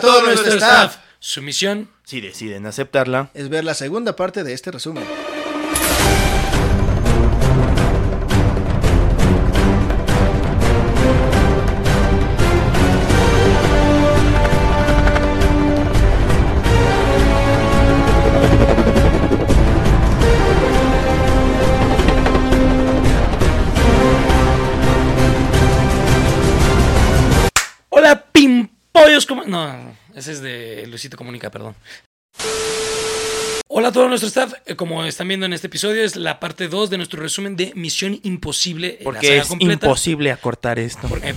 a todo nuestro staff. Su misión Si deciden aceptarla, Es ver la segunda parte de este resumen. No, ese es de Luisito Comunica, perdón. Hola a todo nuestro staff. Eh, Como están viendo en este episodio, es la parte 2 de nuestro resumen de Misión Imposible. la porque saga es completa. imposible acortar esto. Porque,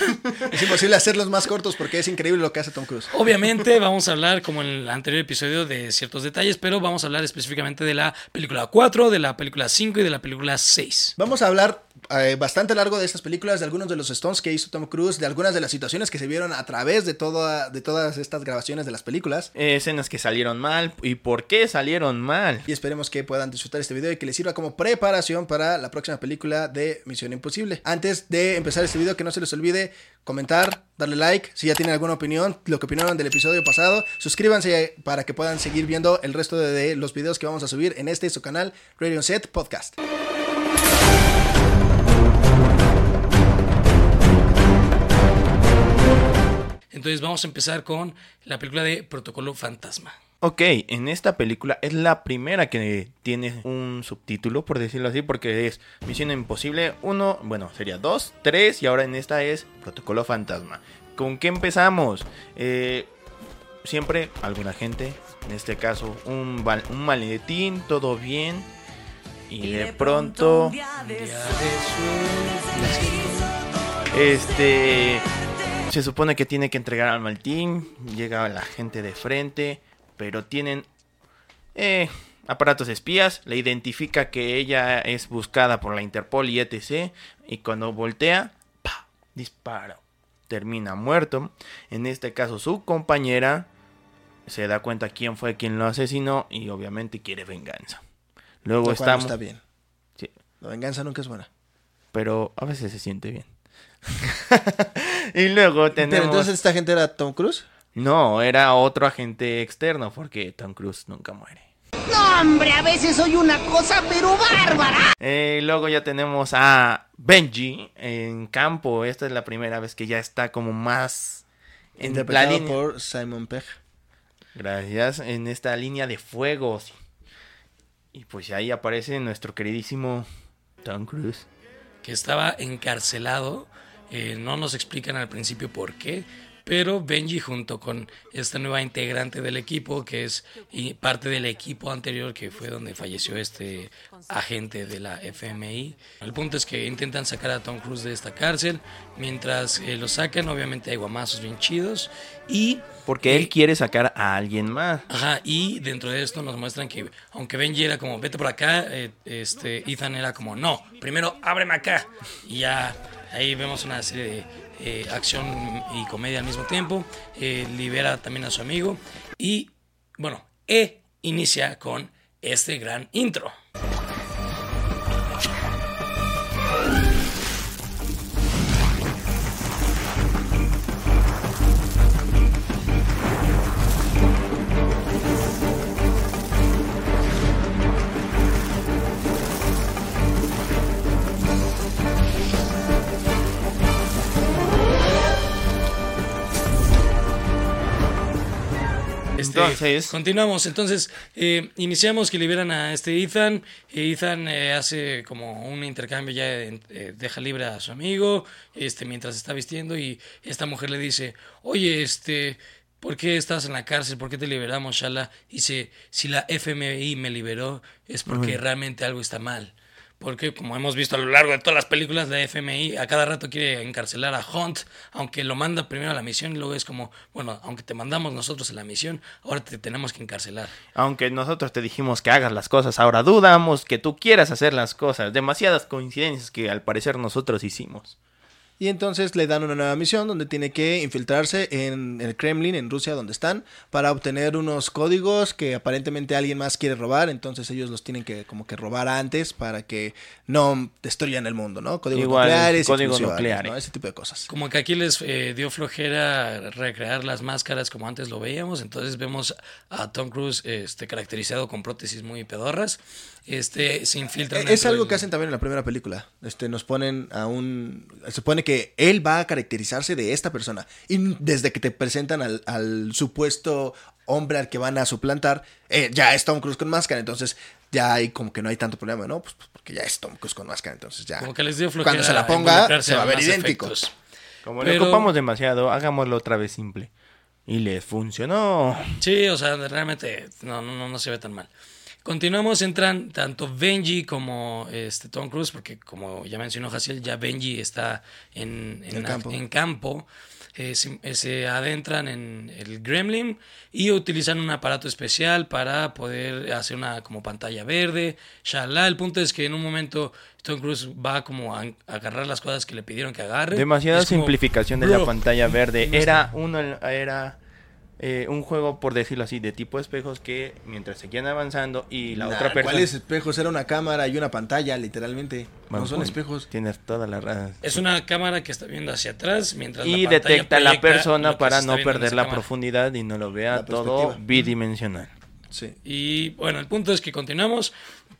Es imposible hacerlos más cortos porque es increíble lo que hace Tom Cruise. obviamente, vamos a hablar, como en el anterior episodio, de ciertos detalles, pero vamos a hablar específicamente de la película 4, de la película 5 y de la película 6. Vamos a hablar eh, bastante largo de estas películas, de algunos de los stunts que hizo Tom Cruise, de algunas de las situaciones que se vieron a través de, toda, de todas estas grabaciones de las películas. Eh, escenas que salieron mal y por qué salieron mal. Y esperemos que puedan disfrutar este video y que les sirva como preparación para la próxima película de Misión Imposible. Antes de empezar este video, que no se les olvide comentar, darle like, si ya tienen alguna opinión, lo que opinaron del episodio pasado, suscríbanse para que puedan seguir viendo el resto de, de los videos que vamos a subir en este su canal Radio Set Podcast. Entonces vamos a empezar con la película de Protocolo Fantasma. Ok, en esta película es la primera que tiene un subtítulo, por decirlo así, porque es Misión Imposible 1, bueno, sería 2, 3 y ahora en esta es Protocolo Fantasma. ¿Con qué empezamos? Eh, siempre alguna gente, en este caso un, un maletín, todo bien. Y de pronto, Un día de suerte. este, se supone que tiene que entregar al maletín, llega la gente de frente, pero tienen eh, aparatos espías, le identifica que ella es buscada por la Interpol y etc. Y cuando voltea, ¡pa! dispara. Termina muerto. En este caso su compañera se da cuenta quién fue quien lo asesinó y obviamente quiere venganza. Luego Lo estamos... está bien. Sí, La venganza nunca es buena. pero a veces se siente bien. y luego tenemos... Pero entonces esta gente era Tom Cruise. No, era otro agente externo porque Tom Cruise nunca muere. No, hombre, a veces soy una cosa, pero bárbara. Eh, luego ya tenemos a Benji en campo. Esta es la primera vez que ya está como más en la Interpretado línea. por Simon Pegg. Gracias, en esta línea de fuegos. Y pues ahí aparece nuestro queridísimo Tom Cruise. que estaba encarcelado. Eh, no nos explican al principio por qué, pero Benji junto con esta nueva integrante del equipo, que es parte del equipo anterior, que fue donde falleció este agente de la FMI. El punto es que intentan sacar a Tom Cruise de esta cárcel. Mientras eh, lo sacan, obviamente hay guamazos bien chidos. Y Porque eh, él quiere sacar a alguien más. Ajá, y dentro de esto nos muestran que aunque Benji era como, vete por acá, eh, este, Ethan era como, no, primero ábreme acá. Y ya ahí vemos una serie de eh, acción y comedia al mismo tiempo. Eh, libera también a su amigo. Y bueno, E inicia con este gran intro. Entonces- Continuamos. Entonces, eh, iniciamos que liberan a este Ethan. Eh, Ethan eh, hace como un intercambio, ya eh, deja libre a su amigo este, mientras está vistiendo. Y esta mujer le dice: Oye, este. ¿Por qué estás en la cárcel? ¿Por qué te liberamos, Shala? Dice, si la FMI me liberó es porque realmente algo está mal. Porque como hemos visto a lo largo de todas las películas, la FMI a cada rato quiere encarcelar a Hunt, aunque lo manda primero a la misión y luego es como, bueno, aunque te mandamos nosotros a la misión, ahora te tenemos que encarcelar. Aunque nosotros te dijimos que hagas las cosas, ahora dudamos que tú quieras hacer las cosas. Demasiadas coincidencias que al parecer nosotros hicimos. Y entonces le dan una nueva misión donde tiene que infiltrarse en el Kremlin, en Rusia, donde están, para obtener unos códigos que aparentemente alguien más quiere robar, entonces ellos los tienen que como que robar antes para que no destruyan el mundo, ¿no? Códigos Igual, nucleares, códigos nucleares. ¿no? Ese tipo de cosas. Como que aquí les eh, dio flojera recrear las máscaras como antes lo veíamos, entonces vemos a Tom Cruise este, caracterizado con prótesis muy pedorras, este, se infiltran. Es dentro algo del- que hacen también en la primera película. Este, nos ponen a un. Se supone que él va a caracterizarse de esta persona. Y desde que te presentan al, al supuesto hombre al que van a suplantar, eh, ya es Tom Cruise con máscara. Entonces ya hay como que no hay tanto problema, ¿no? Pues, pues, porque ya es Tom Cruise con máscara. Entonces ya. Como que les dio. Cuando se la ponga, se va a ver idéntico. efectos. Como le ocupamos demasiado, hagámoslo otra vez simple. Y les funcionó. Sí, o sea, realmente no, no, no, no se ve tan mal. Continuamos, entran tanto Benji como este Tom Cruise, porque como ya mencionó Haciel, ya Benji está en, en, campo. en campo. Eh, se, eh, se adentran en el Gremlin y utilizan un aparato especial para poder hacer una como pantalla verde. Shalá, el punto es que en un momento Tom Cruise va como a, agarrar las cosas que le pidieron que agarre. Demasiada como, simplificación de la "Bro, pantalla verde. Era uno era eh, un juego, por decirlo así, de tipo espejos que mientras seguían avanzando y la Nah, otra persona. ¿Cuáles espejos? Era una cámara y una pantalla, literalmente. Bueno, no son pues, espejos. Tienes toda la razón. Es una cámara que está viendo hacia atrás mientras Y la detecta a la persona para no perder la cámara. profundidad y no lo vea todo bidimensional. Sí. Y bueno, el punto es que continuamos.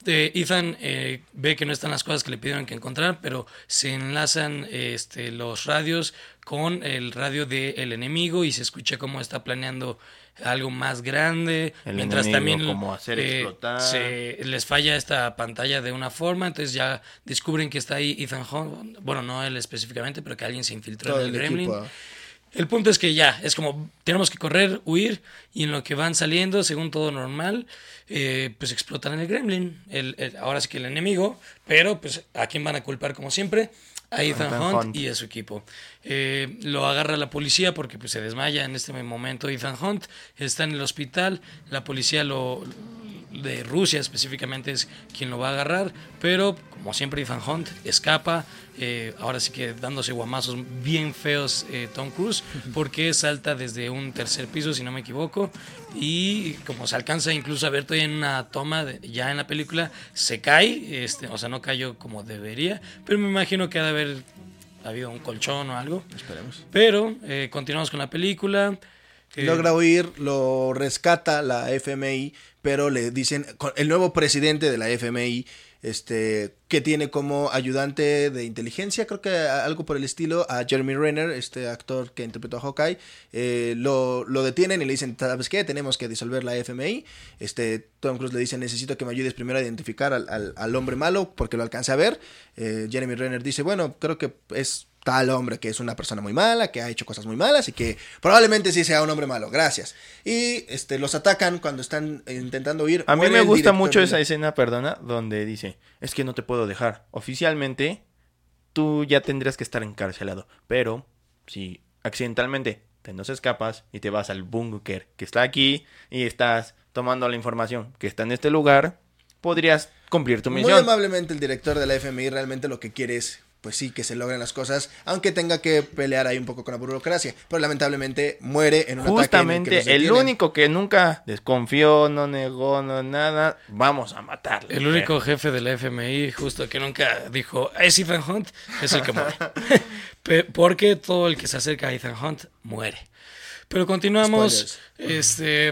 Eh, Ethan eh, ve que no están las cosas que le pidieron que encontrar, pero se enlazan este, los radios con el radio del enemigo y se escucha cómo está planeando algo más grande. El mientras enemigo, también cómo hacer eh, explotar. se les falla esta pantalla de una forma, entonces ya descubren que está ahí Ethan Hunt. Bueno, no él específicamente, pero que alguien se infiltró Todo en el, el Gremlin. equipo. El punto es que ya, es como tenemos que correr, huir, y en lo que van saliendo, según todo normal, eh, pues explotan en el gremlin. El, el- ahora sí que el enemigo, pero pues a quién van a culpar como siempre? A Ethan Hunt. y a su equipo. Eh, lo agarra la policía porque pues, se desmaya en este momento Ethan Hunt, está en el hospital, la policía lo de Rusia específicamente es quien lo va a agarrar, pero como siempre Ethan Hunt escapa, eh, ahora sí que dándose guamazos bien feos eh, Tom Cruise, porque salta desde un tercer piso, si no me equivoco, y como se alcanza incluso a ver todavía en una toma de- ya en la película, se cae, este, o sea, no cayó como debería, pero me imagino que ha de haber habido un colchón o algo. Esperemos. Pero eh, continuamos con la película. Logra huir, lo rescata la FMI, pero le dicen, el nuevo presidente de la FMI, este, que tiene como ayudante de inteligencia, creo que algo por el estilo, a Jeremy Renner, este actor que interpretó a Hawkeye, eh, lo, lo detienen y le dicen, ¿sabes qué? Tenemos que disolver la FMI. Este, Tom Cruise le dice, necesito que me ayudes primero a identificar al, al- hombre malo, porque lo alcancé a ver. Eh, Jeremy Renner dice, bueno, creo que es tal hombre que es una persona muy mala, que ha hecho cosas muy malas y que probablemente sí sea un hombre malo, gracias. Y este los atacan cuando están intentando huir. A mí me gusta mucho esa escena, perdona, donde dice, es que no te puedo dejar. Oficialmente, tú ya tendrías que estar encarcelado. Pero, si accidentalmente te nos escapas y te vas al búnker que está aquí y estás tomando la información que está en este lugar, podrías cumplir tu Muy misión. amablemente el director de la FMI realmente lo que quiere es, pues sí, que se logren las cosas, aunque tenga que pelear ahí un poco con la burocracia. Pero lamentablemente muere en un ataque. en el, que Justamente el, único que nunca desconfió, no negó, no nada, vamos a matarle. El único jefe de la FMI, justo que nunca dijo, es Ethan Hunt, es el que muere. Porque todo el que se acerca a Ethan Hunt muere. Pero continuamos. Este,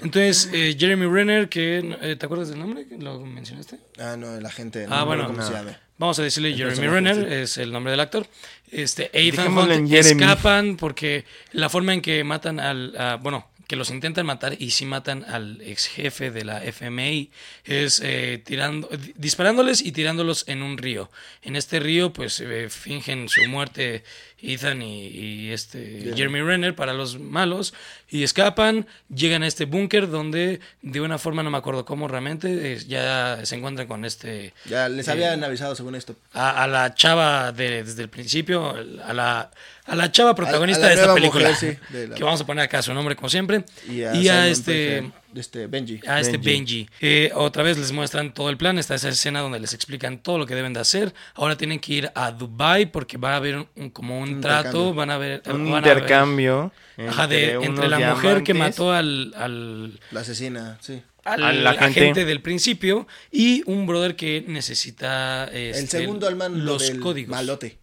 entonces, eh, Jeremy Renner, que eh, ¿te acuerdas del nombre? ¿Lo mencionaste? Ah, no, la gente. Ah, no bueno, recuerdo cómo se no. Vamos a decirle Jeremy Renner, es el nombre del actor. Este, Ethan Hunt escapan porque la forma en que matan al, a- bueno, que los intentan matar y sí matan al ex jefe de la FMI es eh, tirando, di- disparándoles y tirándolos en un río. En este río, pues eh, fingen su muerte Ethan y, y este Jeremy Renner para los malos y escapan, llegan a este búnker donde de una forma no me acuerdo cómo realmente eh, ya se encuentran con este Ya les habían avisado según esto. a, a la chava de- desde el principio, a la, a la chava protagonista a la de esta película, mujer, sí, de la- que vamos a poner acá su nombre como siempre, Y y a este. Este, Benji. a este Benji. Benji. Eh, otra vez les muestran todo el plan. Está esa escena donde les explican todo lo que deben de hacer. Ahora tienen que ir a Dubai porque va a haber un- como un, Un trato. Van a ver Un van a ver- intercambio. Ajá, de, entre la mujer que mató al, al, La asesina, sí. al Al agente. agente del principio y un brother que necesita este, el segundo al mando los del códigos. malote.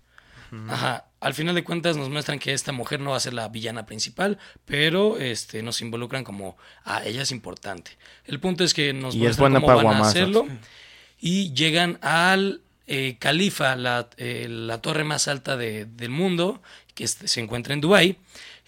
Ajá. Al final de cuentas nos muestran que esta mujer no va a ser la villana principal, pero este nos involucran como a ella es importante. El punto es que nos Y muestran cómo van a hacerlo y llegan al eh, Califa, la, eh, la torre más alta de- del mundo, que se encuentra en Dubái.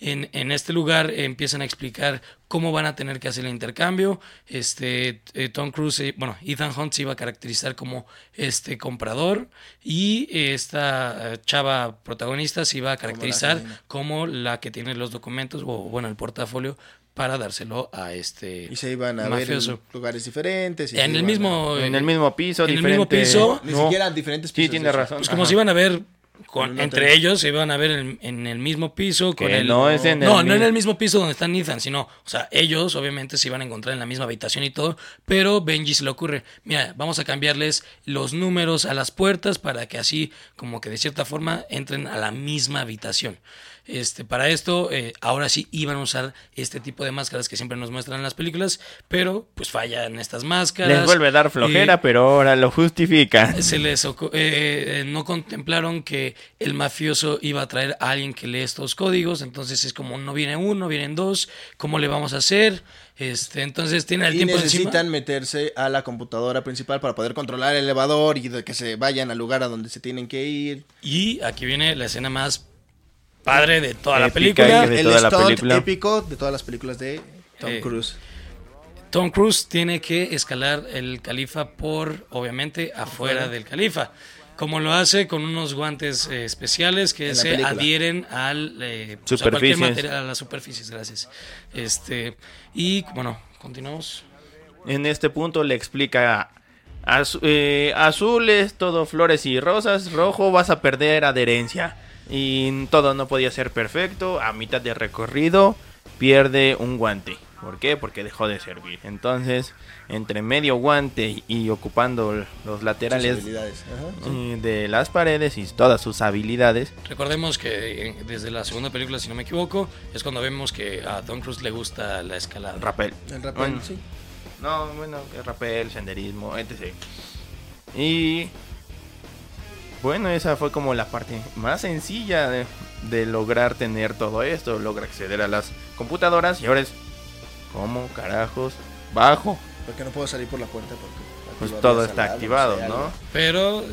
En, en este lugar empiezan a explicar cómo van a tener que hacer el intercambio. Este, eh, Tom Cruise, eh, bueno, Ethan Hunt se iba a caracterizar como este comprador y esta eh, chava protagonista se iba a caracterizar como la que tiene los documentos o bueno el portafolio para dárselo a este Y se iban a mafioso. ver en lugares diferentes. y en el a- mismo En el mismo piso, en el mismo piso. Ni No. siquiera diferentes Sí, pisos, tiene de hecho. razón. Pues como Ajá. se iban a ver con, entre ellos, se iban a ver en, en el mismo piso con el no es en no, el no en el mismo piso donde está Nathan, sino, o sea, ellos obviamente se iban a encontrar en la misma habitación y todo, pero Benji se le ocurre, mira, vamos a cambiarles los números a las puertas para que así como que de cierta forma entren a la misma habitación. Este, para esto, eh, ahora sí iban a usar este tipo de máscaras que siempre nos muestran en las películas, pero pues fallan estas máscaras. Les vuelve a dar flojera, Eh, pero ahora lo justifica. se les eh, eh, no contemplaron que el mafioso iba a traer a alguien que lee estos códigos, entonces es como no viene uno, vienen dos, ¿cómo le vamos a hacer? Este, entonces tienen el Y tiempo necesitan encima. meterse a la computadora principal para poder controlar el elevador y de que se vayan al lugar a donde se tienen que ir. Y aquí viene la escena más padre de toda la película. de el toda la stunt película. épico de todas las películas de Tom Eh, Cruise. Tom Cruise tiene que escalar el califa por, obviamente, afuera del califa. Como lo hace con unos guantes eh, especiales que se película. adhieren al, eh, pues, a cualquier material, a las superficies, gracias. Este, y bueno, continuamos. En este punto le explica azu- eh, azul es todo flores y rosas, rojo vas a perder adherencia. Y todo no podía ser perfecto. A mitad de recorrido pierde un guante. ¿Por qué? Porque dejó de servir. Entonces, entre medio guante y ocupando los Sus laterales habilidades. Ajá. eh, de las paredes y todas sus habilidades, Recordemos que eh, desde la segunda película, si no me equivoco, es cuando vemos que a Tom Cruise le gusta la escalada. rapel. El Bueno, sí. No, bueno, el rapel, senderismo, etc. Y bueno, esa fue como la parte más sencilla de, de lograr tener todo esto. Logra acceder a las computadoras y ahora es ¿cómo carajos bajo? Porque no puedo salir por la puerta porque... Pues todo está activado, ¿no? Pero, eh,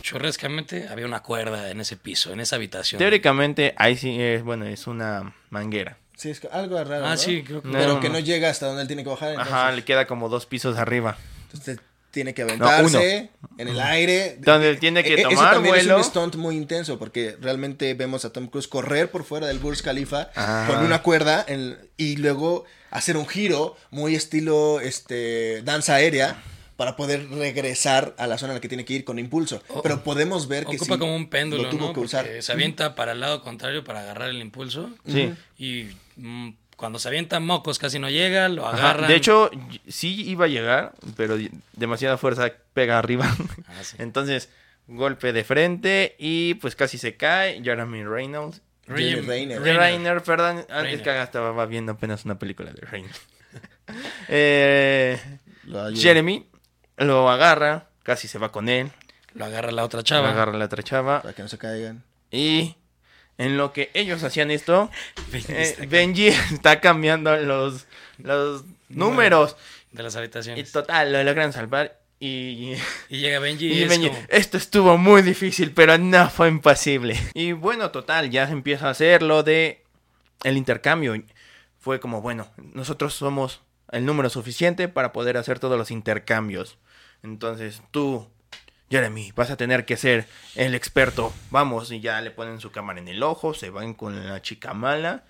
churrescamente, había una cuerda en ese piso, en esa habitación. Teóricamente ahí sí es, bueno, es una manguera. Sí, es algo raro, Ah, ¿no? sí, creo que... No. Pero que no llega hasta donde él tiene que bajar. Entonces, Ajá, le queda como dos pisos arriba. entonces tiene que aventarse en el aire. Donde tiene que E- e- Eso tomar también vuelo. es un stunt muy intenso porque realmente vemos a Tom Cruise correr por fuera del Burj Khalifa Ah. con una cuerda en- y luego hacer un giro muy estilo este danza aérea para poder regresar a la zona en la que tiene que ir con impulso. O- Pero podemos ver que Ocupa sí como un péndulo, lo tuvo ¿no? que usar. Porque se avienta para el lado contrario para agarrar el impulso. Sí. Y mm, cuando se avienta mocos casi no llega, lo Ajá, agarran. De hecho, sí iba a llegar, pero demasiada fuerza pega arriba. Ah, sí. Entonces, golpe de frente y pues casi se cae. Jeremy Reynolds. De Reiner, perdón. Ah, Es Reiner. que estaba viendo apenas una película de Reiner. Eh, Lo. Jeremy lo agarra, casi se va con él. Lo agarra la otra Lo chava. agarra la otra chava. Para que no se caigan. Y en lo que ellos hacían esto, Benji eh, está Benji está cambiando los, los números. De las Y habitaciones. total, lo logran salvar. Y, Y llega Benji y, y es Benji, como- esto estuvo muy difícil, pero no fue imposible. Y bueno, total, ya se empieza a hacer lo de el intercambio. Fue como, bueno, nosotros somos el número suficiente para poder hacer todos los intercambios. Entonces tú, Jeremy, vas a tener que ser el experto. Vamos, y ya le ponen su cámara en el ojo, se van con la chica mala,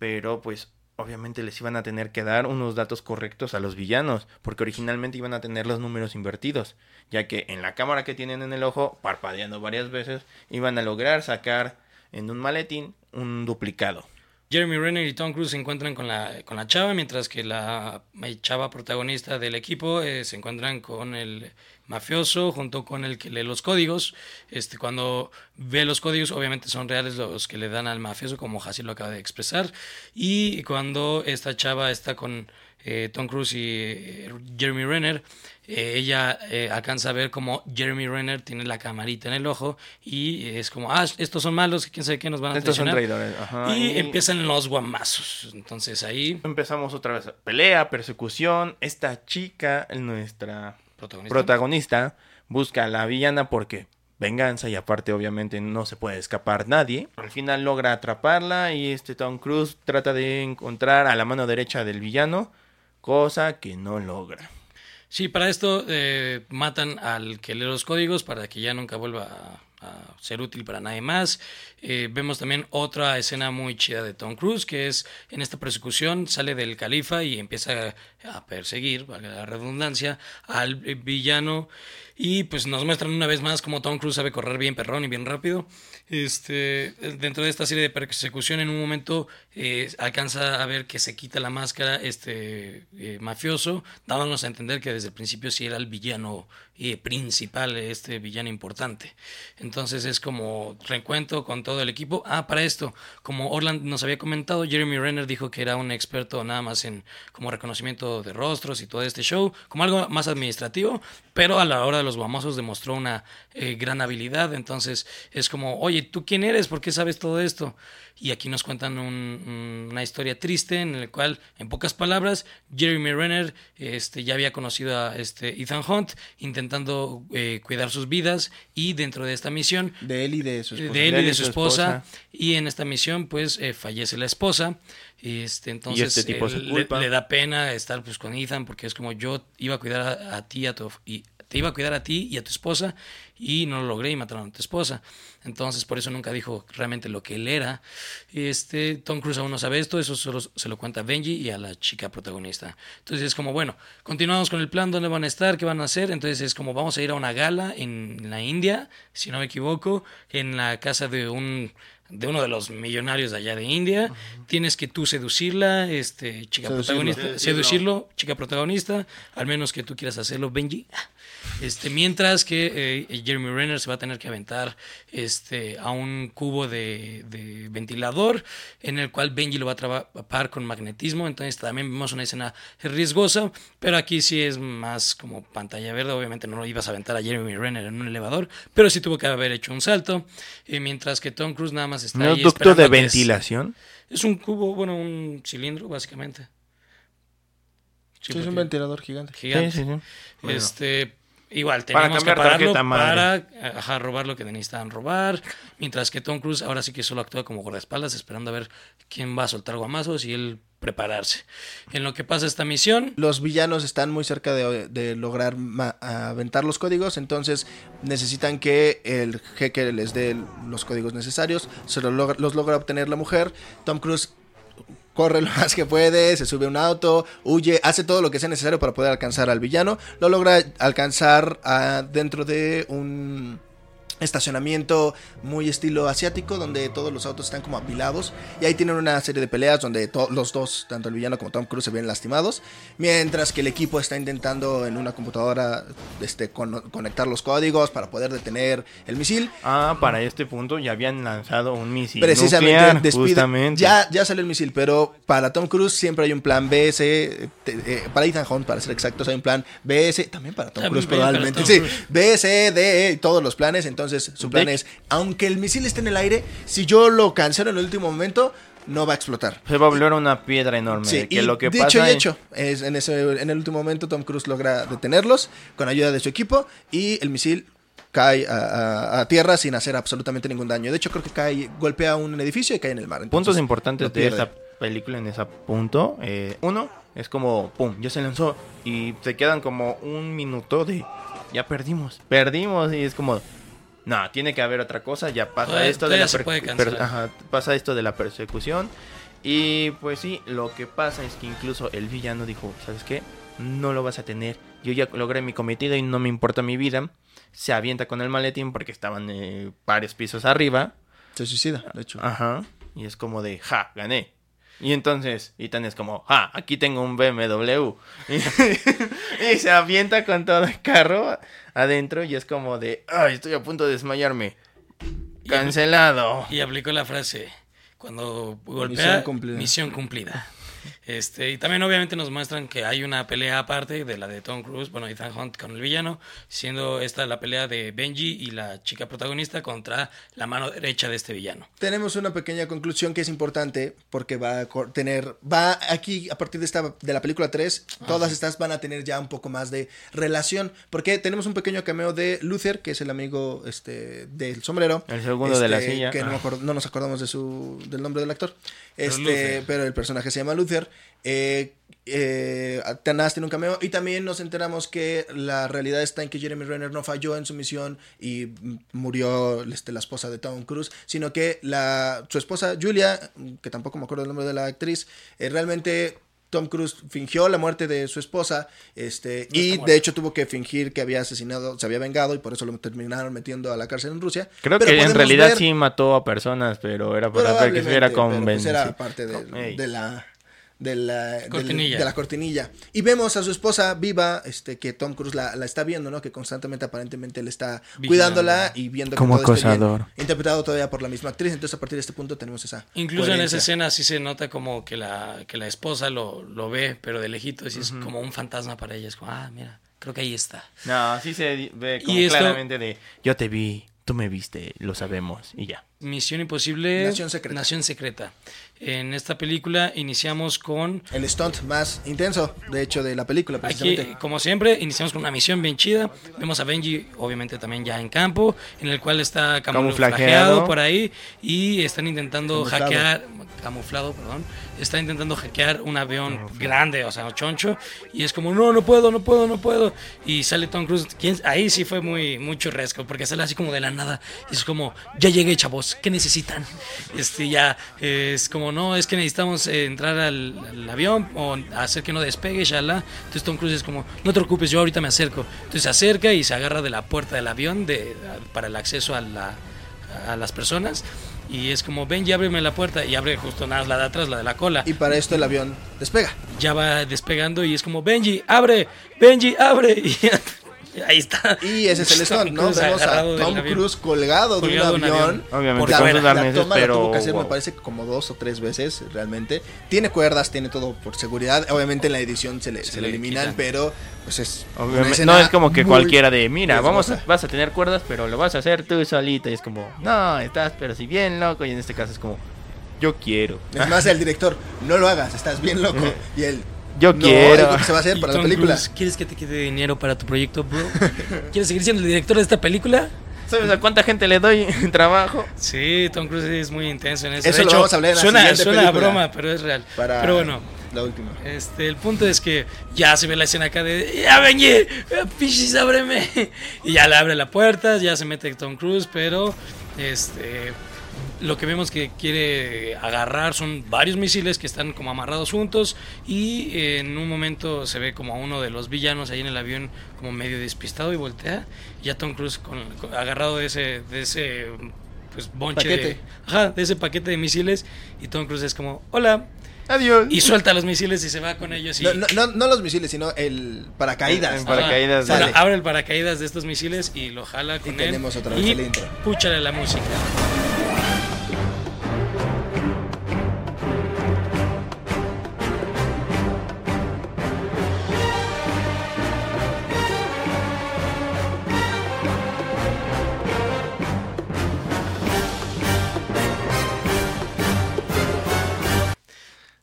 pero pues obviamente les iban a tener que dar unos datos correctos a los villanos, porque originalmente iban a tener los números invertidos, ya que en la cámara que tienen en el ojo, parpadeando varias veces, iban a lograr sacar en un maletín un duplicado. Jeremy Renner y Tom Cruise se encuentran con la, con la chava, mientras que la chava protagonista del equipo eh, se encuentran con el mafioso junto con el que lee los códigos. Este, cuando ve los códigos, obviamente son reales los que le dan al mafioso, como Hassi lo acaba de expresar. Y cuando esta chava está con eh, Tom Cruise y eh, Jeremy Renner, eh, ella alcanza a ver como Jeremy Renner tiene la camarita en el ojo y es como, ah, estos son malos, quién sabe qué nos van a Estos son traidores. Ajá, Y empiezan los guamazos. Entonces ahí, Empezamos otra vez. Pelea, persecución. Esta chica, nuestra protagonista. protagonista, busca a la villana porque venganza y aparte obviamente no se puede escapar nadie. Al final logra atraparla y este Tom Cruise trata de encontrar a la mano derecha del villano, cosa que no logra. Sí, para esto eh, matan al que lee los códigos para que ya nunca vuelva a, a ser útil para nadie más. Eh, vemos también otra escena muy chida de Tom Cruise, que es en esta persecución sale del califa y empieza a perseguir, valga la redundancia, al villano. Y pues nos muestran una vez más cómo Tom Cruise sabe correr bien perrón y bien rápido. Este, dentro de esta serie de persecución, en un momento eh, alcanza a ver que se quita la máscara este eh, mafioso, dándonos a entender que desde el principio sí era el villano eh, principal, este villano importante. Entonces es como reencuentro con todo el equipo. Ah, para esto, como Orland nos había comentado, Jeremy Renner dijo que era un experto nada más en como reconocimiento de rostros y todo este show, como algo más administrativo, pero a la hora de los guamosos demostró una eh, gran habilidad. Entonces es como, oye, ¿tú quién eres? ¿Por qué sabes todo esto? Y aquí nos cuentan un- un- una historia triste en la cual, en pocas palabras, Jeremy Renner este, ya había conocido a este Ethan Hunt intentando eh, cuidar sus vidas y dentro de esta misión De él y de su esposa. de él y de su esposa, y en esta misión pues eh, fallece la esposa este entonces este tipo él le, culpa. le da pena estar pues con Ethan porque es como yo iba a cuidar a, a ti a tu y te iba a cuidar a ti y a tu esposa y no lo logré y mataron a tu esposa. Entonces por eso nunca dijo realmente lo que él era. Este Tom Cruise aún no sabe esto eso solo se lo cuenta a Benji y a la chica protagonista. Entonces es como bueno continuamos con el plan dónde van a estar qué van a hacer entonces es como vamos a ir a una gala en la India si no me equivoco en la casa de un de uno de los millonarios de allá de India. Tienes que tú seducirla, este, chica Seducirlo. protagonista, Seducirlo. seducirlo, chica protagonista, al menos que tú quieras hacerlo, Benji. Este, mientras que eh, Jeremy Renner se va a tener que aventar este, a un cubo de, de ventilador en el cual Benji lo va a atrapar con magnetismo. Entonces también vemos una escena riesgosa, pero aquí sí es más como pantalla verde. Obviamente no lo ibas a aventar a Jeremy Renner en un elevador, pero sí tuvo que haber hecho un salto. eh, mientras que Tom Cruise nada más está ¿No ahí ducto de es- ventilación? es un cubo, bueno, un cilindro, básicamente. Sí, es un ventilador gigante. gigante. Sí, sí, sí. Bueno. Este, igual, Para teníamos que cambiar pararlo tarjeta madre. para ajá, robar lo que necesitaban robar. Mientras que Tom Cruise ahora sí que solo actúa como guardaespaldas, esperando a ver quién va a soltar guamazos y él prepararse. En lo que pasa esta misión, Los villanos están muy cerca de, de lograr ma- aventar los códigos, entonces necesitan que el jeque les dé los códigos necesarios. Se lo logra- los logra obtener la mujer. Tom Cruise corre lo más que puede, se sube a un auto, huye, hace todo lo que sea necesario para poder alcanzar al villano. Lo logra alcanzar ah, dentro de un estacionamiento muy estilo asiático donde todos los autos están como apilados y ahí tienen una serie de peleas donde los dos, tanto el villano como Tom Cruise se ven lastimados, mientras que el equipo está intentando en una computadora este, con- conectar los códigos para poder detener el misil. Ah, para este punto ya habían lanzado un misil Precisamente, nuclear, despide- justamente. Ya, ya salió el misil, pero para Tom Cruise siempre hay un plan BS, eh, te- eh, para Ethan Hunt, para ser exactos, hay un plan BS, también para Tom También Cruise para probablemente, Tom sí, Cruise. B, C, D, E, todos los planes, entonces su plan De- es, aunque el misil esté en el aire, si yo lo cancelo en el último momento, no va a explotar. Se va a volver una piedra enorme. Sí, que y lo que dicho pasa y hecho, es en, ese, en el último momento Tom Cruise logra detenerlos con ayuda de su equipo y el misil cae a, a- a tierra sin hacer absolutamente ningún daño. De hecho, creo que cae, golpea un edificio y cae en el mar. Puntos Entonces, importantes de esta película en ese punto. eh, uno, es como, pum, ya se lanzó. Y se quedan como un minuto de, ya perdimos, perdimos. Y es como, no, tiene que haber otra cosa. Ya pasa esto de la se puede ajá, pasa esto de la persecución. Y pues sí, lo que pasa es que incluso el villano dijo, ¿sabes qué? No lo vas a tener. Yo ya logré mi cometido y no me importa mi vida. Se avienta con el maletín porque estaban eh, varios pisos arriba. Se suicida, de hecho. Ajá. Y es como de, ja, gané. Y entonces Ethan es como, ah, aquí tengo un BMW. Y, y se avienta con todo el carro adentro y es como de, ay, estoy a punto de desmayarme. Cancelado. Y aplicó la frase, cuando golpea, Misión cumplida. misión cumplida. Este, y también obviamente nos muestran que hay una pelea aparte de la de Tom Cruise, bueno, Ethan Hunt con el villano, siendo esta la pelea de Benji y la chica protagonista contra la mano derecha de este villano. Tenemos una pequeña conclusión que es importante porque va a tener, va aquí a partir de esta de la película 3, Ah, todas estas van a tener ya un poco más de relación, porque tenemos un pequeño cameo de Luther, que es el amigo este del sombrero, El segundo de la Este, silla. que no, me Ah. no nos acordamos de su del nombre del actor. Pero Este, Luther. pero el personaje se llama Luther. Eh, eh, Tanás tiene un cameo y también nos enteramos que la realidad está en que Jeremy Renner no falló en su misión y murió este, la esposa de Tom Cruise, sino que la, su esposa Julia, que tampoco me acuerdo el nombre de la actriz, eh, realmente Tom Cruise fingió la muerte de su esposa este, No y de hecho tuvo que fingir que había asesinado, se había vengado y por eso lo terminaron metiendo a la cárcel en Rusia. Creo Pero que en realidad ver- sí mató a personas, pero era para ver que estuviera pues, convencido. era parte de la de la, del- Cortinilla. de la cortinilla. Y vemos a su esposa viva, este, que Tom Cruise la, la está viendo, ¿no? Que constantemente aparentemente le está Vigilando. cuidándola y viendo Como que todo esté bien. acosador. Interpretado todavía por la misma actriz. Entonces a partir de este punto tenemos esa Incluso en esa escena sí se nota como que la, que la esposa lo, lo ve, pero de lejitos, y es como un fantasma para ella. Es como, ah, mira, creo que ahí está. No, sí se ve como Y esto- claramente de, yo te vi, tú me viste, lo sabemos, y ya. Misión Imposible. Nación Secreta. Nación Secreta. En esta película iniciamos con El stunt más intenso, de hecho, de la película, Aquí, precisamente. como siempre, iniciamos con una misión bien chida. Vemos a Benji, obviamente, también ya en campo, en el cual está camuflajeado, por ahí y están intentando Camuflado. hackear, camuflado, perdón, está intentando hackear un avión grande, o sea, choncho, y es como, no, no puedo, no puedo, no puedo. Y sale Tom Cruise, ¿quién? ahí sí fue muy, muy churresco, porque sale así como de la nada, y es como, ya llegué, chavos, ¿qué necesitan? Este, ya, eh, es como, no, es que necesitamos eh, entrar al, al avión o hacer que no despegue, shala. Entonces Tom Cruise es como, no te preocupes, yo ahorita me acerco. Entonces se acerca y se agarra de la puerta del avión de, para el acceso a, la, a las personas. Y es como, ven, ya ábreme la puerta. Y abre justo nada la de atrás, la de la cola. Y para esto el avión despega. Ya va despegando y es como, Benji, abre, Benji, abre. Y ahí está. Y ese es el stunt, ¿no? Vemos a Tom. Cruise colgado, Colgado de un avión. avión. Obviamente La, la arneses, toma la pero... tuvo que hacer, me parece, como dos o tres veces realmente. Tiene cuerdas, tiene todo por seguridad. Obviamente en la edición se le, se le le eliminan, quitan. pero pues es. Obviamente, no es como que cualquiera de, mira, vamos a- vas a tener cuerdas, pero lo vas a hacer tú solito. Y es como, no, estás, pero si bien loco. Y en este caso es como, yo quiero. Es más, el director, no lo hagas, estás bien loco. Y él, Yo "No, quiero". es lo que se va a hacer para la Tom película. Cruise, ¿Quieres que te quede dinero para tu proyecto, bro? ¿Quieres seguir siendo el director de esta película? ¿Sabes a cuánta gente le doy trabajo? Sí, Tom Cruise es muy intenso en eso. Eso De lo hecho, vamos a hablar en la suena, suena a película. broma, pero es real. Para Pero bueno, la última. este, el punto es que ya se ve la escena acá de ¡Ya eh, ¡Pichis, ábreme! Y ya le abre la puerta, ya se mete Tom Cruise, pero este lo que vemos que quiere agarrar son varios misiles que están como amarrados juntos y eh, en un momento se ve como a uno de los villanos ahí en el avión como medio despistado y voltea y ya Tom Cruise con, con- agarrado de ese de ese pues bonche de, Paquete. ajá, de ese paquete de misiles y Tom Cruise es como hola Adiós. y suelta los misiles y se va con ellos y No, no, no, no los misiles, sino el paracaídas. El- Ajá. abre el paracaídas de estos misiles y lo jala con él. tenemos otra vez y el intro. púchale la música.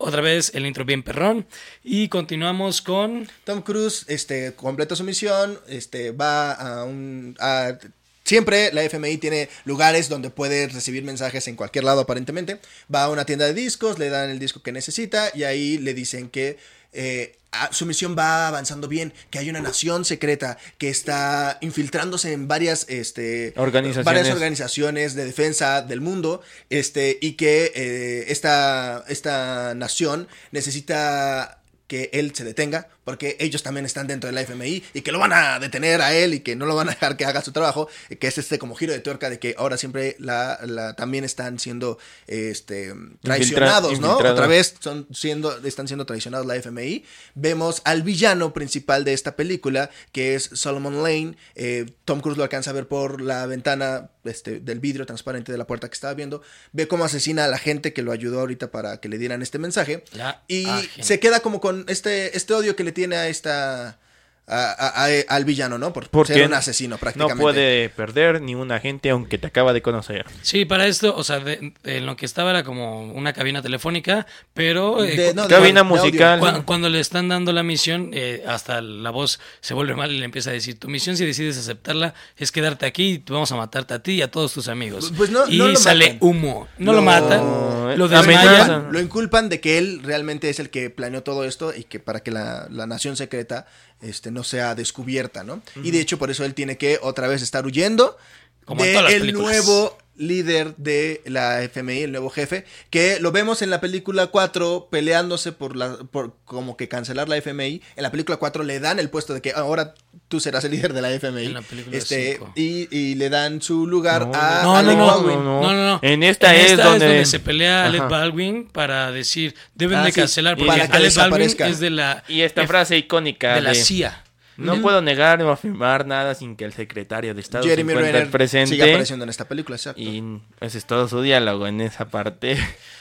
Otra vez el intro bien perrón. Y continuamos con. Tom Cruise este, completa su misión, este, va a un... siempre la FMI tiene lugares donde puede recibir mensajes en cualquier lado aparentemente. Va a una tienda de discos, le dan el disco que necesita y ahí le dicen que eh, su misión va avanzando bien, que hay una nación secreta que está infiltrándose en varias, este, Organizaciones. varias organizaciones de defensa del mundo este, y que eh, esta, esta nación necesita que él se detenga, porque ellos también están dentro de la FMI y que lo van a detener a él y que no lo van a dejar que haga su trabajo, y que es este como giro de tuerca de que ahora siempre la, la- también están siendo este, traicionados, ¿no? Otra vez son siendo, están siendo traicionados la FMI. Vemos al villano principal de esta película, que es Solomon Lane. Eh, Tom Cruise lo alcanza a ver por la ventana este, del vidrio transparente de la puerta que estaba viendo. Ve cómo asesina a la gente que lo ayudó ahorita para que le dieran este mensaje. La y agente. se queda como con este, este odio que le tiene a esta... a- a- a- al villano, ¿no? Por Porque ser un asesino No prácticamente. puede perder ni un agente aunque te acaba de conocer. Sí, para esto, o sea, de- en lo que estaba era como una cabina telefónica, pero eh, De- no, Cabina musical. Cu- Cuando le están dando la misión, eh, hasta la voz se vuelve mal y le empieza a decir, tu misión si decides aceptarla es quedarte aquí y vamos a matarte a ti y a todos tus amigos. Pues no- y no lo sale matan. humo. No lo, Lo- matan, No, lo eh, desmayan. Lo inculpan de que él realmente es el que planeó todo esto y que para que la, la nación secreta este, no sea descubierta, ¿no? Y de hecho por eso él tiene que otra vez estar huyendo Como en de todas las el películas. nuevo líder de la FMI, el nuevo jefe, que lo vemos en la película 4 peleándose por la por como que cancelar la FMI. En la película 4 le dan el puesto de que ahora tú serás el líder de la FMI. En la película este, cinco. y, y le dan su lugar No, a No, no, Alec no, Baldwin. no, no, no. En esta es donde- se pelea Alec Ajá. Baldwin para decir, deben Ah, de cancelar, porque para que Alec Baldwin es de la, Y esta F- frase icónica de la de, CIA. No puedo negar o afirmar nada sin que el secretario de Estado Jeremy se presente. sigue apareciendo en esta película, exacto. Y ese es todo su diálogo en esa parte.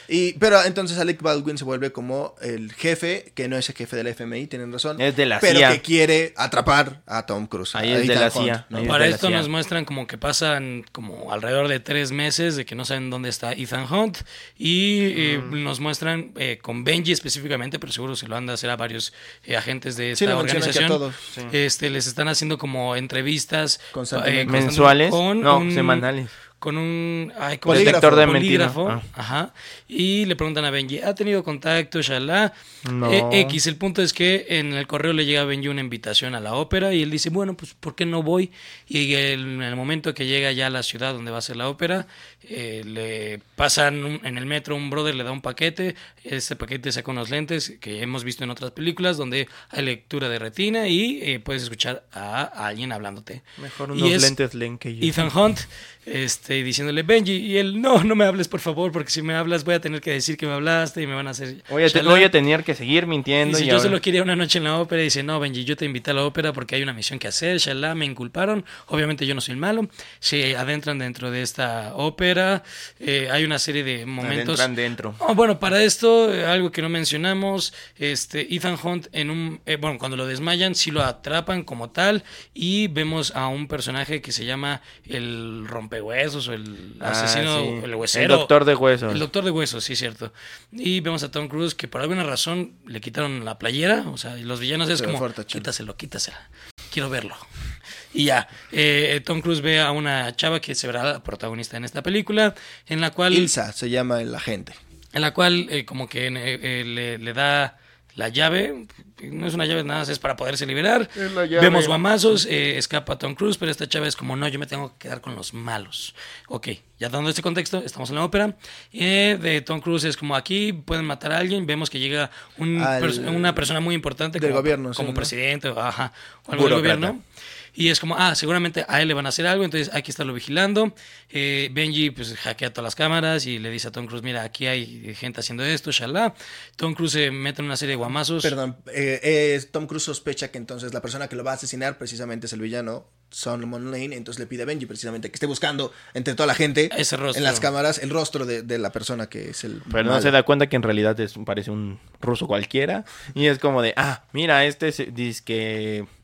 Y, pero entonces Alec Baldwin se vuelve como el jefe, que no es el jefe de la FMI, tienen razón. Es de la pero CIA. que quiere atrapar a Tom Cruise. Ahí es de la Hunt, CIA, ¿no? ahí es Para de la esto CIA. nos muestran como que pasan como alrededor de tres meses de que no saben dónde está Ethan Hunt y eh, nos muestran eh, con Benji específicamente, pero seguro se lo han de hacer a varios eh, agentes de Sí, esta a organización. todos, sí. Este, les están haciendo como entrevistas eh, ¿Mensuales? con No, un- semanales. Con un ay, ¿cómo se Polígrafo. llama? Detector de Polígrafo, mentira. Ah. Ajá. Y le preguntan a Benji, ¿ha tenido contacto? Shalá. No. Eh, X, el punto es que en el correo le llega a Benji una invitación a la ópera y él dice, bueno, pues ¿por qué no voy? Y el- en el momento que llega ya a la ciudad donde va a ser la ópera, eh, le pasan un- en el metro, un brother le da un paquete, este paquete saca unos lentes que hemos visto en otras películas donde hay lectura de retina y eh, puedes escuchar a, a alguien hablándote. Mejor Y unos es lentes len que yo. Ethan Hunt, este, diciéndole Benji, y él, no, no me hables por favor, porque si me hablas voy a tener que decir que me hablaste y me van a hacer... Voy a, te- shalá". voy a tener que seguir Y mintiendo. si y yo ahora- solo quería una noche en la ópera, dice, no, Benji, yo te invité a la ópera porque hay una misión que hacer, shalá, me inculparon, obviamente yo no soy el malo, se adentran dentro de esta ópera, eh, hay una serie de momentos... Adentran dentro. Oh, bueno, para esto, eh, algo que no mencionamos, este, Ethan Hunt en un, eh, bueno, cuando lo desmayan, sí lo atrapan como tal y vemos a un personaje que se llama el rompehuesos o el Ah, asesino, sí. el huesero. El doctor de huesos. El doctor de huesos, sí, cierto. Y vemos a Tom Cruise que por alguna razón le quitaron la playera, o sea, y los villanos es como, fuerte, quítaselo, quítasela, quiero verlo. Y ya, eh, Tom Cruise ve a una chava que se verá la protagonista en esta película, en la cual Ilsa se llama el agente. en la cual eh, como que eh, eh, le, le da la llave, no es una llave nada, más es para poderse liberar. Vemos guamazos, eh, escapa Tom Cruise, pero esta chava es como, no, yo me tengo que quedar con los malos. Ok, ya dando este contexto, estamos en la ópera. eh, de Tom Cruise es como aquí pueden matar a alguien, vemos que llega un Al- pers- una persona muy importante del como, gobierno, sí, como ¿no? presidente o, ajá, o algo del gobierno. Y es como, ah, seguramente a él le van a hacer algo, entonces hay que estarlo vigilando. Eh, Benji pues hackea todas las cámaras y le dice a Tom Cruise, mira, aquí hay gente haciendo esto, shalá. Tom Cruise se mete en una serie de guamazos. Perdón, eh, eh, Tom Cruise sospecha que entonces la persona que lo va a asesinar precisamente es el villano Solomon Lane, entonces le pide a Benji precisamente que esté buscando entre toda la gente Ese rostro. en las cámaras el rostro de, de la persona que es el Pero no se da cuenta que en realidad es, parece un ruso cualquiera. Y es como de, ah, mira, este dice que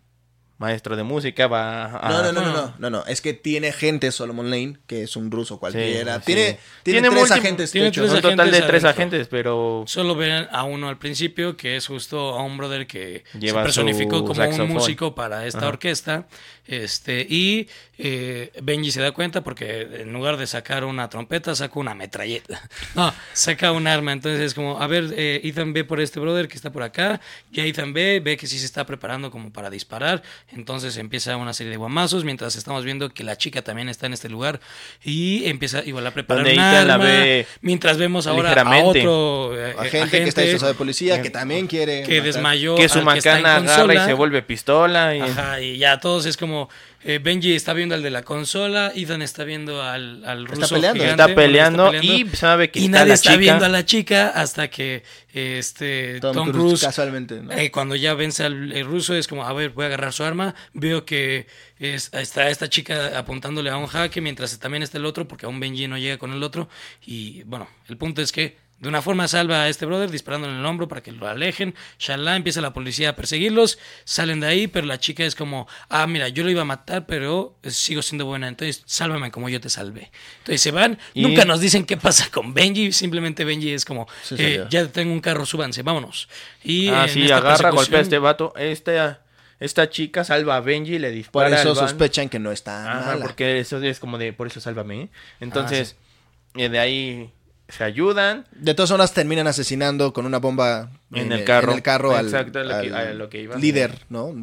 maestro de música va a... No, no, no, no, no, no, no, es que tiene gente Solomon Lane, que es un ruso cualquiera. Sí, tiene, sí. tiene, Tiene tres agentes, tiene Un total de tres agentes, pero... Solo ven a uno al principio, que es justo a un brother que Lleva se personificó como saxofón. un músico para esta Ajá. orquesta. Este, y eh, Benji se da cuenta porque en lugar de sacar una trompeta, saca una metralleta. No, saca un arma. Entonces es como, a ver, eh, Ethan ve por este brother que está por acá. Ya Ethan ve, ve que sí se está preparando como para disparar. Entonces empieza una serie de guamazos mientras estamos viendo que la chica también está en este lugar y empieza igual a preparar Donde un Ethan la ve mientras vemos ahora a otro eh, Agente, que está disfrazado de policía, que también quiere. que matar. desmayó que su que macana agarra y se vuelve pistola. Y... Ajá, y ya todos es como eh, Benji está viendo al de la consola, Ethan está viendo al, al Está ruso peleando. gigante, Está peleando peleando, y sabe que y está nadie la está chica. viendo a la chica hasta que este Tom, Tom, Cruise, Cruise, casualmente. ¿no? eh, cuando ya vence al el ruso es como a ver voy a agarrar su arma veo que es- está esta chica apuntándole a un jaque mientras también está el otro porque aún Benji no llega con el otro y bueno el punto es que de una forma salva a este brother disparándole en el hombro para que lo alejen. Shalá empieza la policía a perseguirlos. Salen de ahí, pero la chica es como, ah, mira, yo lo iba a matar, pero sigo siendo buena. Entonces, sálvame como yo te salvé. Entonces se van. Y- Nunca nos dicen qué pasa con Benji. Simplemente Benji es como, Sí, eh, ya tengo un carro, súbanse, vámonos. Y Ah, sí, agarra, persecución- golpea a este vato. Esta, esta chica salva a Benji y le Por dispara. eso al van. sospechan que no está Ajá, mala. porque eso es como de, por eso sálvame. ¿eh? Entonces, Ah, eh, de ahí se ayudan. De todas formas terminan asesinando con una bomba En el carro. en el carro al, Exacto, a lo que- al a lo que iba. líder, ¿no?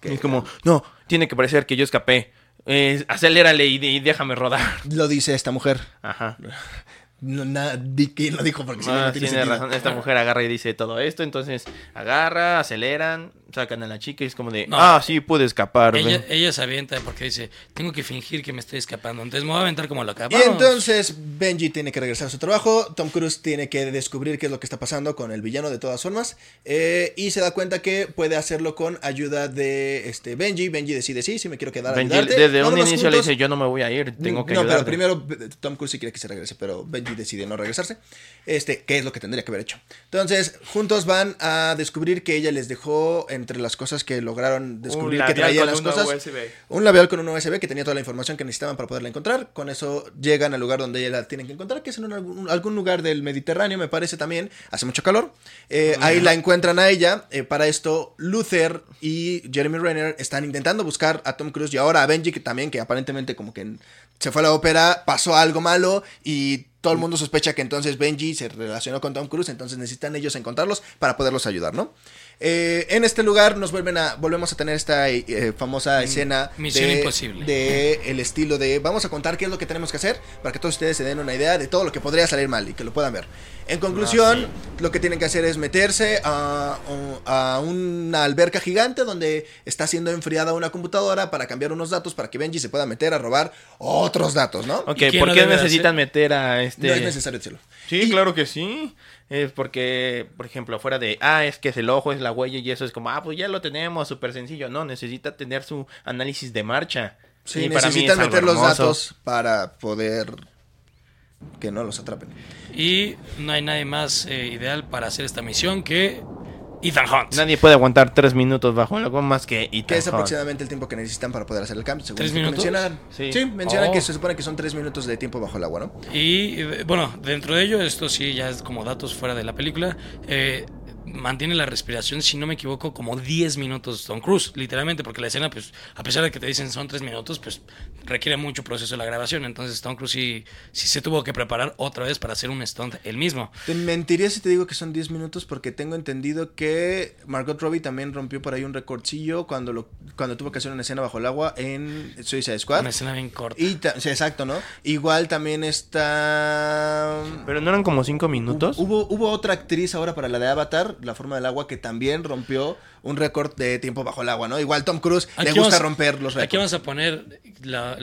Que- Y es como, no, tiene que parecer que yo escapé. Eh, acelérale y, y déjame rodar. lo dice esta mujer. Ajá. No, nada, di quién lo dijo porque si no, Ah, no tiene razón. Esta mujer agarra y dice todo esto. Entonces, agarra, aceleran, sacan a la chica y es como de, No. ah, sí, pude escapar. Ella, ven". ella se avienta porque dice, tengo que fingir que me estoy escapando. Entonces me voy a aventar como loca. Y Vamos. entonces Benji tiene que regresar a su trabajo, Tom Cruise tiene que descubrir qué es lo que está pasando con el villano de todas formas eh, y se da cuenta que puede hacerlo con ayuda de este Benji. Benji decide sí, sí me quiero quedar a Benji desde un inicio le juntos". dice, yo no me voy a ir, tengo que no, pero primero Tom Cruise sí quiere que se regrese, pero Benji decide no regresarse. Este, ¿qué es lo que tendría que haber hecho? Entonces, juntos van a descubrir que ella les dejó entre las cosas que lograron descubrir que traía las cosas. USB. Un labial con un USB que tenía toda la información que necesitaban para poderla encontrar. Con eso llegan al lugar donde ella la tienen que encontrar, que es en un- algún, algún lugar del Mediterráneo, me parece también. Hace mucho calor. Eh, ahí la encuentran a ella. Eh, para esto, Luther y Jeremy Renner están intentando buscar a Tom Cruise y ahora a Benji, que también, que aparentemente como que se fue a la ópera, pasó algo malo y todo el mundo sospecha que entonces Benji se relacionó con Tom Cruise, entonces necesitan ellos encontrarlos para poderlos ayudar, ¿no? Eh, en este lugar nos vuelven a, volvemos a tener esta eh, famosa escena Misión de, Imposible. de el estilo de vamos a contar qué es lo que tenemos que hacer para que todos ustedes se den una idea de todo lo que podría salir mal y que lo puedan ver. En conclusión, lo que tienen que hacer es meterse a, a una alberca gigante donde está siendo enfriada una computadora para cambiar unos datos para que Benji se pueda meter a robar otros datos, ¿no? Ok, ¿Y quién ¿por qué necesitan meter a este...? No es necesario decirlo. Sí, claro que sí. Es porque, por ejemplo, fuera de, ah, es que es el ojo, es la huella y eso es como, ah, pues ya lo tenemos, súper sencillo. No, necesita tener su análisis de marcha. Sí, Y para mí necesitan meter los datos para poder que no los atrapen. Y no hay nadie más eh, ideal para hacer esta misión que Ethan Hunt. Nadie puede aguantar tres minutos bajo el agua más que Ethan Que es Hunt. aproximadamente el tiempo que necesitan para poder hacer el cambio. Según ¿Tres minutos? mencionan. Sí. Sí, mencionan Oh. que se supone que son tres minutos de tiempo bajo el agua, ¿no? Y eh, bueno, dentro de ello, esto sí ya es como datos fuera de la película. eh, mantiene la respiración, si no me equivoco, como 10 minutos Tom Cruise, literalmente, porque la escena, pues, a pesar de que te dicen son 3 minutos, pues requiere mucho proceso la grabación. Entonces Tom Cruise sí, sí se tuvo que preparar otra vez para hacer un stunt él mismo. Te mentiría si te digo que son 10 minutos porque tengo entendido que Margot Robbie también rompió por ahí un recordcillo cuando lo cuando tuvo que hacer una escena bajo el agua en Suicide Squad. Una escena bien corta. Y sí, exacto, ¿no? Igual también está Pero no eran como cinco minutos. Hubo, hubo otra actriz ahora para la de Avatar, La forma del agua, que también rompió un récord de tiempo bajo el agua, ¿no? Igual Tom Cruise le Aquí gusta vamos- romper los récords. Aquí vamos a poner la-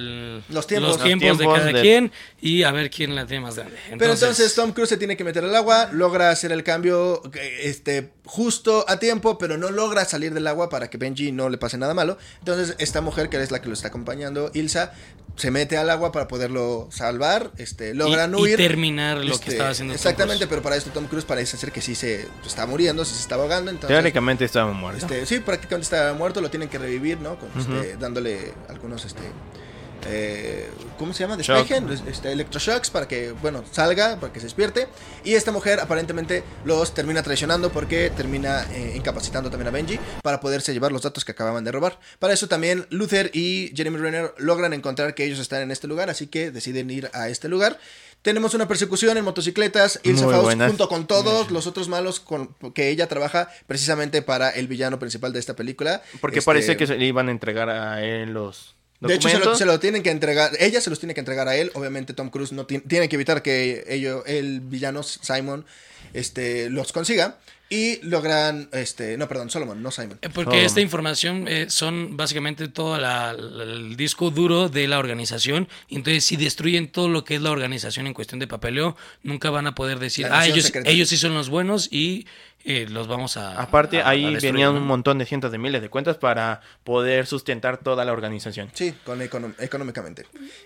Los tiempos. los Los tiempos de cada de- quien y a ver quién la tiene más grande. Pero entonces Tom Cruise se tiene que meter al agua, logra hacer el cambio este, justo a tiempo, pero no logra salir del agua para que Benji no le pase nada malo. Entonces esta mujer, que es la que lo está acompañando, Ilsa, se mete al agua para poderlo salvar, este, logran y huir. terminar lo Este, que estaba haciendo Tom Exactamente, Cruise. pero para esto Tom Cruise parece ser que sí se está muriendo, sí se está ahogando. Entonces, Teóricamente estaba muerto. Este, sí, prácticamente está muerto, lo tienen que revivir, ¿no? Con, este, dándole algunos, este, eh, ¿cómo se llama? Despejen, este, electroshocks para que, bueno, salga, para que se despierte. Y esta mujer aparentemente los termina traicionando porque termina eh, incapacitando también a Benji para poderse llevar los datos que acababan de robar. Para eso también Luther y Jeremy Renner logran encontrar que ellos están en este lugar, así que deciden ir a este lugar. Tenemos una persecución en motocicletas, Ilsa Muy Faust buenas. junto con todos los otros malos con que ella trabaja precisamente para el villano principal de esta película. Porque Este, parece que se le iban a entregar a él los De hecho, se lo, documentos. se lo tienen que entregar, ella se los tiene que entregar a él. Obviamente, Tom Cruise no tiene, tiene que evitar que ello, el villano Simon este, los consiga. Y logran, este, no, perdón, Solomon, no Simon. Eh, Porque Oh. esta información eh, son básicamente todo la- la- el disco duro de la organización. Entonces, si destruyen todo lo que es la organización en cuestión de papeleo, nunca van a poder decir, ah, ellos, secreta". ellos sí son los buenos y eh, los vamos a. Aparte, a- ahí venían un montón de cientos de miles de cuentas para poder sustentar toda la organización. Sí, con económicamente.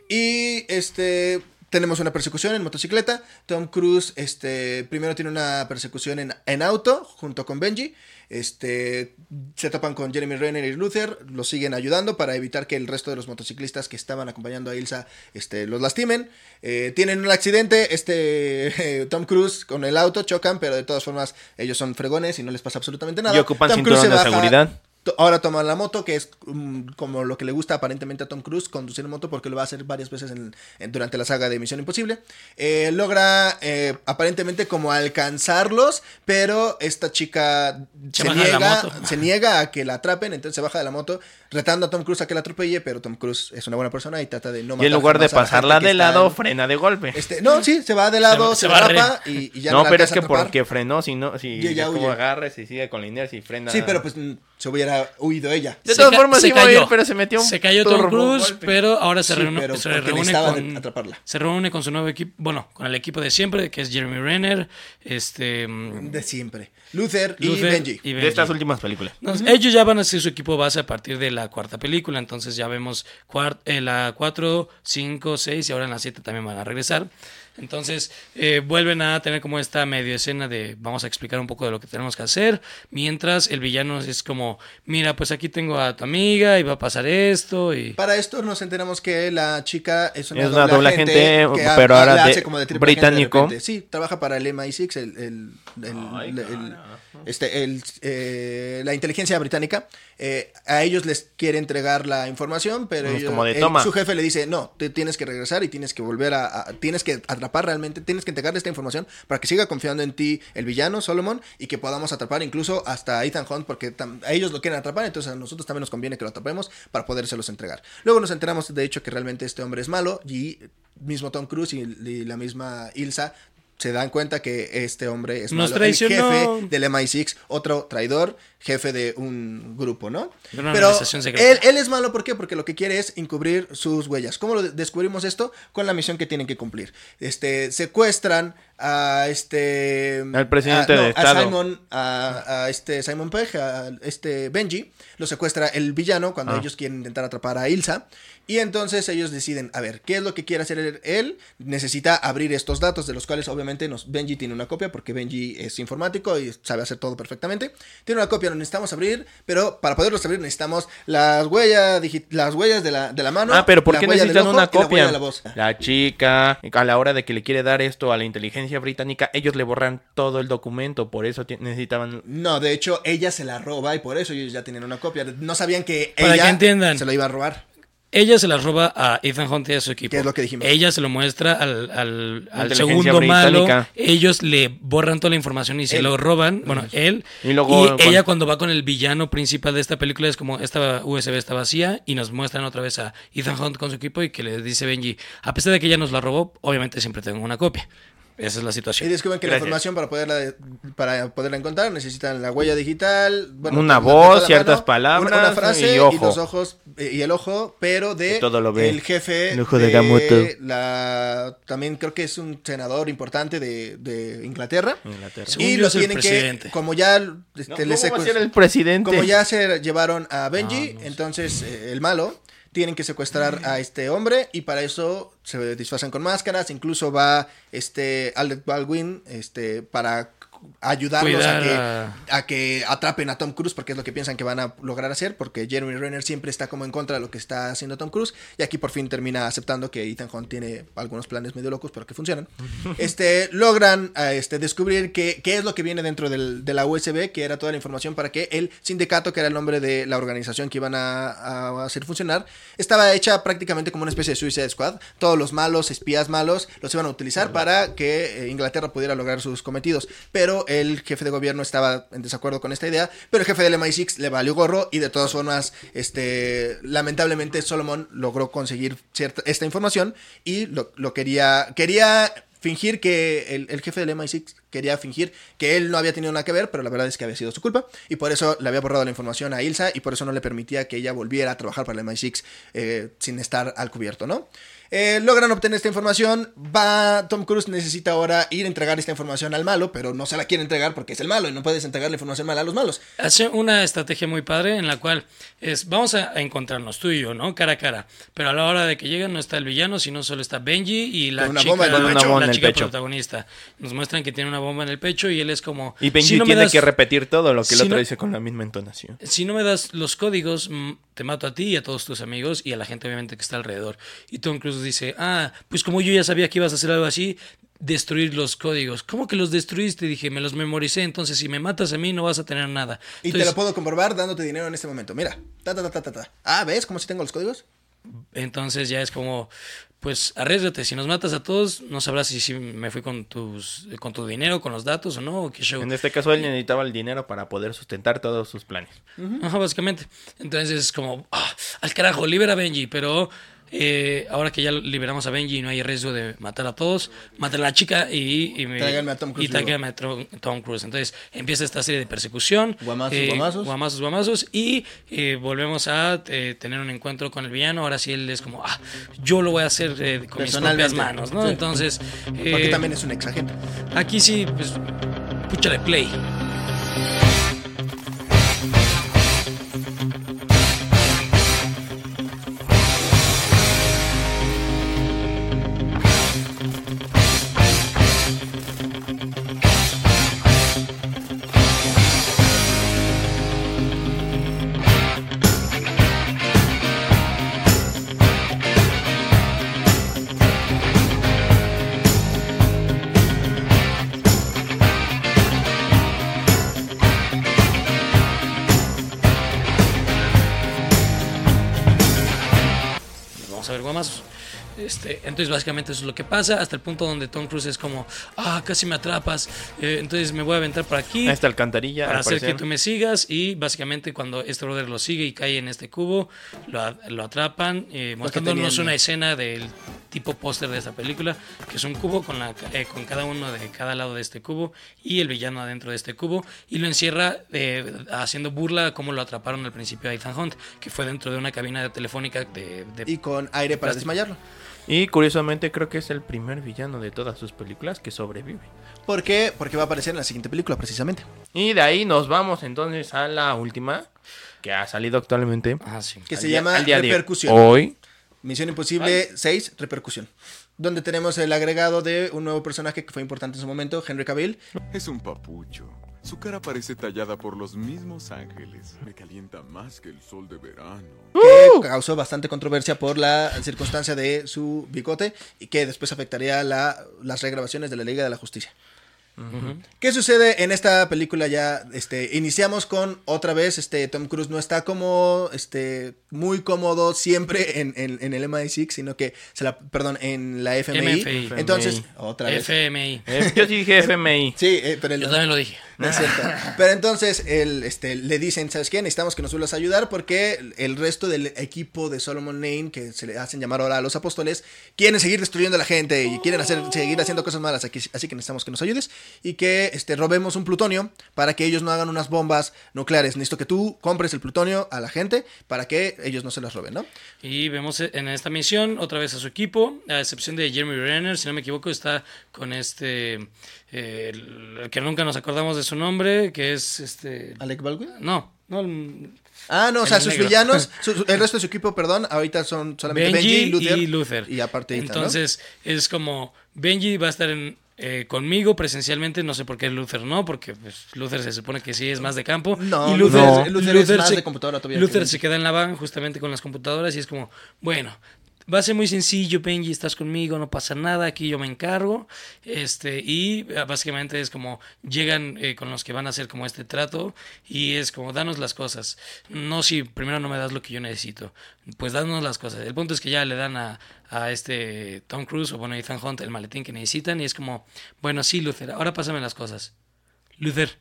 Y este tenemos una persecución en motocicleta. Tom Cruise este primero tiene una persecución en, en auto junto con Benji. Este se topan con Jeremy Renner y Luther, los siguen ayudando para evitar que el resto de los motociclistas que estaban acompañando a Ilsa este, los lastimen. Eh, tienen un accidente, este Tom Cruise con el auto chocan, pero de todas formas ellos son fregones y no les pasa absolutamente nada. Y ocupan Tom cinturón Cruise se de baja- seguridad. Ahora toma la moto, que es mm, como lo que le gusta aparentemente a Tom Cruise, conducir moto, porque lo va a hacer varias veces en- en- durante la saga de Misión Imposible. Eh, logra eh, aparentemente como alcanzarlos, pero esta chica Se niega, se niega a que la atrapen, entonces se baja de la moto, retando a Tom Cruise a que la atropelle, pero Tom Cruise es una buena persona y trata de no Y matar en lugar de pasarla de lado, en- frena de golpe. Este, no, sí, se va de lado, Se- se, se barre. derrapa y, y ya no, pero es que porque frenó, si no, si Y ella es como agarres y sigue con la inercia y frena. Sí, pero pues mm, se hubiera huido ella. De todas formas se iba a ir, cayó. pero se metió un Se cayó Tom Cruise, golpe. pero ahora se, Sí, reúne, pero se reúne con, atraparla. se reúne con su nuevo equipo, bueno, con el equipo de siempre, que es Jeremy Renner, este, mm, De siempre. Luther, y Benji. y De estas últimas películas. Entonces, Ellos ya van a ser su equipo base a partir de la cuarta película, entonces ya vemos cuart- eh, la 4, 5, 6 y ahora en la 7 también van a regresar. Entonces eh, vuelven a tener como esta medio escena de vamos a explicar un poco de lo que tenemos que hacer, mientras el villano es como, mira, pues aquí tengo a tu amiga y va a pasar esto y... Para esto nos enteramos que la chica es una, Es una doble agente que ha- pero ahora de- hace como de británico. sí, trabaja para el MI6, el, el- el- Ay, el- carajo. Este, el, eh, la inteligencia británica. Eh, a ellos les quiere entregar la información, pero Es ellos- como de él- toma. su jefe le dice, no, te tienes que regresar y tienes que volver a, a- tienes que atrapar realmente, tienes que entregarle esta información para que siga confiando en ti el villano, Solomon, y que podamos atrapar incluso hasta Ethan Hunt, porque a ellos lo quieren atrapar, entonces a nosotros también nos conviene que lo atrapemos para podérselos entregar. Luego nos enteramos, de hecho, que realmente este hombre es malo y mismo Tom Cruise y, y la misma Ilsa se dan cuenta que este hombre es Nos malo. traicionó. El jefe del MI6, otro traidor, jefe de un grupo, ¿no? Una Pero él, él es malo, ¿por qué? Porque lo que quiere es encubrir sus huellas. ¿Cómo lo de- descubrimos esto? Con la misión que tienen que cumplir. Este, secuestran a este... Al presidente a- no, de Estado. A Simon, a, a este Simon Pegg, a este Benji, lo secuestra el villano cuando Ah. ellos quieren intentar atrapar a Ilsa. Y entonces ellos deciden, a ver, ¿qué es lo que quiere hacer él? Necesita abrir estos datos, de los cuales obviamente nos, Benji tiene una copia, porque Benji es informático y sabe hacer todo perfectamente. Tiene una copia, lo necesitamos abrir, pero para poderlos abrir necesitamos las huellas, las huellas de la, de la mano. Ah, pero ¿por la qué necesitan una la copia? de la voz. La chica, a la hora de que le quiere dar esto a la inteligencia británica, ellos le borran todo el documento, por eso necesitaban... No, de hecho, ella se la roba y por eso ellos ya tienen una copia. No sabían que Para ella que entiendan. se lo iba a robar. Ella se las roba a Ethan Hunt y a su equipo. ¿Qué es lo que dijimos? Ella se lo muestra al, al, al Inteligencia segundo malo. británica. Ellos le borran toda la información y se Él. lo roban. Bueno, él. Y luego, ella cuando- cuando va con el villano principal de esta película es como esta USB está vacía y nos muestran otra vez a Ethan Hunt con su equipo y que le dice Benji, a pesar de que ella nos la robó, obviamente siempre tengo una copia. Esa es la Y situación. descubren que Gracias. la información para poderla, para poderla encontrar necesitan la huella digital, bueno, Una voz, ciertas mano, palabras una, una frase y ojo. los ojos eh, y el ojo, pero de todo lo ve. el jefe El ojo de Gamuto. la también creo que es un senador importante de, de Inglaterra. Y yo lo es el tienen que, como ya No, este, le ¿cómo va a secuest- ser el presidente? como ya se llevaron a Benji, Ah, no entonces eh, el malo tienen que secuestrar a este hombre y para eso se disfrazan con máscaras, incluso va este Alec Baldwin este para ayudarlos a que, a- que atrapen a Tom Cruise, porque es lo que piensan que van a lograr hacer, porque Jeremy Renner siempre está como en contra de lo que está haciendo Tom Cruise, y aquí por fin termina aceptando que Ethan Hunt tiene algunos planes medio locos, pero que funcionan. este, logran eh, este, descubrir qué, es lo que viene dentro del- de la USB, que era toda la información para que el sindicato, que era el nombre de la organización que iban a, a hacer funcionar, estaba hecha prácticamente como una especie de Suicide Squad. Todos los malos, espías malos, los iban a utilizar para que eh, Inglaterra pudiera lograr sus cometidos. Pero el jefe de gobierno estaba en desacuerdo con esta idea, pero el jefe del MI6 le valió gorro y de todas formas, este, lamentablemente Solomon logró conseguir esta información y lo, lo quería, quería fingir que el, el jefe del MI6 quería fingir que él no había tenido nada que ver, pero la verdad es que había sido su culpa y por eso le había borrado la información a Ilsa y por eso no le permitía que ella volviera a trabajar para el MI6 eh, sin estar al cubierto, ¿no? Eh, logran obtener esta información. Va. Tom Cruise necesita ahora ir a entregar esta información al malo, pero no se la quiere entregar porque es el malo y no puedes entregar la información mala a los malos. Hace una estrategia muy padre en la cual es, vamos a, encontrarnos tú y yo, ¿no? Cara a cara. Pero a la hora de que llegan no está el villano, sino solo está Benji y la Con una chica, bomba en el la pecho. El chica protagonista. Nos muestran que tiene una bomba en el pecho y él es como... Y Benji "Si no me tiene das- que repetir todo lo que el si otro no- dice con la misma entonación. si no me das los códigos, te mato a ti y a todos tus amigos y a la gente obviamente que está alrededor. Y Tom Cruise dice, ah, pues como yo ya sabía que ibas a hacer algo así, destruir los códigos. ¿Cómo que los destruiste? Dije, me los memoricé, entonces si me matas a mí no vas a tener nada. Y te lo puedo comprobar dándote dinero en este momento. Mira. Ta, ta, ta, ta, ta. Ah, ¿ves cómo si tengo los códigos? entonces ya es como, pues arriesgate, si nos matas a todos, no sabrás si, si me fui con, tus, con tu dinero, con los datos o no, o qué show. En este caso él necesitaba el dinero para poder sustentar todos sus planes. Ajá, básicamente. Entonces es como, ah, al carajo, libera a Benji, pero eh, ahora que ya liberamos a Benji y no hay riesgo de matar a todos, mata a la chica y, y, me- Tráiganme a Tom Cruise y tráiganme a Tom Cruise. Entonces empieza esta serie de persecución. Guamazos, eh, guamazos. guamazos, guamazos, y eh, volvemos a tener un encuentro con el villano. Ahora sí él es como, ah, yo lo voy a hacer con mis propias manos, ¿no? Sí. Entonces, Porque también es un ex agente. aquí sí, pues, púchale play. Este, entonces básicamente eso es lo que pasa hasta el punto donde Tom Cruise es como, ah, casi me atrapas, eh, entonces me voy a aventar por aquí Esta alcantarilla. para al hacer que tú me sigas y básicamente cuando este brother lo sigue y cae en este cubo, lo, lo atrapan, eh, mostrándonos una escena del tipo póster de esta película, que es un cubo con, la, eh, con cada uno de cada lado de este cubo y el villano adentro de este cubo y lo encierra eh, haciendo burla como lo atraparon al principio a Ethan Hunt, que fue dentro de una cabina telefónica de... de- Y con aire para Plástico. desmayarlo. Y curiosamente creo que es el primer villano de todas sus películas que sobrevive. ¿Por qué? Porque va a aparecer en la siguiente película, precisamente. Y de ahí nos vamos entonces a la última que ha salido actualmente. Ah, sí. Que Al se día- llama al día de Repercusión. Hoy. Misión Imposible 6, Repercusión. Donde tenemos el agregado de un nuevo personaje que fue importante en su momento, Henry Cavill. Es un papucho. Su cara parece tallada por los mismos ángeles. Me calienta más que el sol de verano. que causó bastante controversia por la circunstancia de su bigote y que después afectaría la- las regrabaciones de la Liga de la Justicia. ¿Qué sucede en esta película ya? Este, iniciamos con otra vez, este, Tom Cruise no está como, este, muy cómodo siempre en, en- en el MI6, sino que se la, perdón, en la FMI. MFI. Entonces, otra vez. FMI. Yo sí dije FMI. Sí, eh, pero el- Yo también lo dije. No es cierto. Pero entonces él, este, le dicen, ¿sabes qué? Necesitamos que nos vuelvas a ayudar porque el resto del equipo de Solomon Lane, que se le hacen llamar ahora a los apóstoles, quieren seguir destruyendo a la gente y quieren hacer, seguir haciendo cosas malas. Aquí- así que necesitamos que nos ayudes y que este, robemos un plutonio para que ellos no hagan unas bombas nucleares. Necesito que tú compres el plutonio a la gente para que ellos no se las roben, ¿no? Y vemos en esta misión otra vez a su equipo, a excepción de Jeremy Renner, si no me equivoco, está con este, eh, el que nunca nos acordamos de su nombre, que es este... Alec Baldwin. No, no, el- Ah, no, o sea, sus negro. villanos, su- su- el resto de su equipo, perdón, ahorita son solamente Benji, Benji, y Luther. y Luther. Y aparte ¿no? Entonces es como Benji va a estar en eh, conmigo presencialmente, no sé por qué Luther no, porque pues, Luther se supone que sí es más de campo. No, y Luther, Luther- Luther es más se, de computadora todavía Luther que- se queda en la van justamente con las computadoras y es como, bueno, va a ser muy sencillo, Benji, estás conmigo, no pasa nada, aquí yo me encargo. Este, y eh, básicamente es como llegan eh, con los que van a hacer como este trato y es como, danos las cosas. No si primero no me das lo que yo necesito, pues danos las cosas. El punto es que ya le dan a, a este Tom Cruise o bueno, Ethan Hunt el maletín que necesitan y es como, bueno, sí, Luther, ahora pásame las cosas. Luther,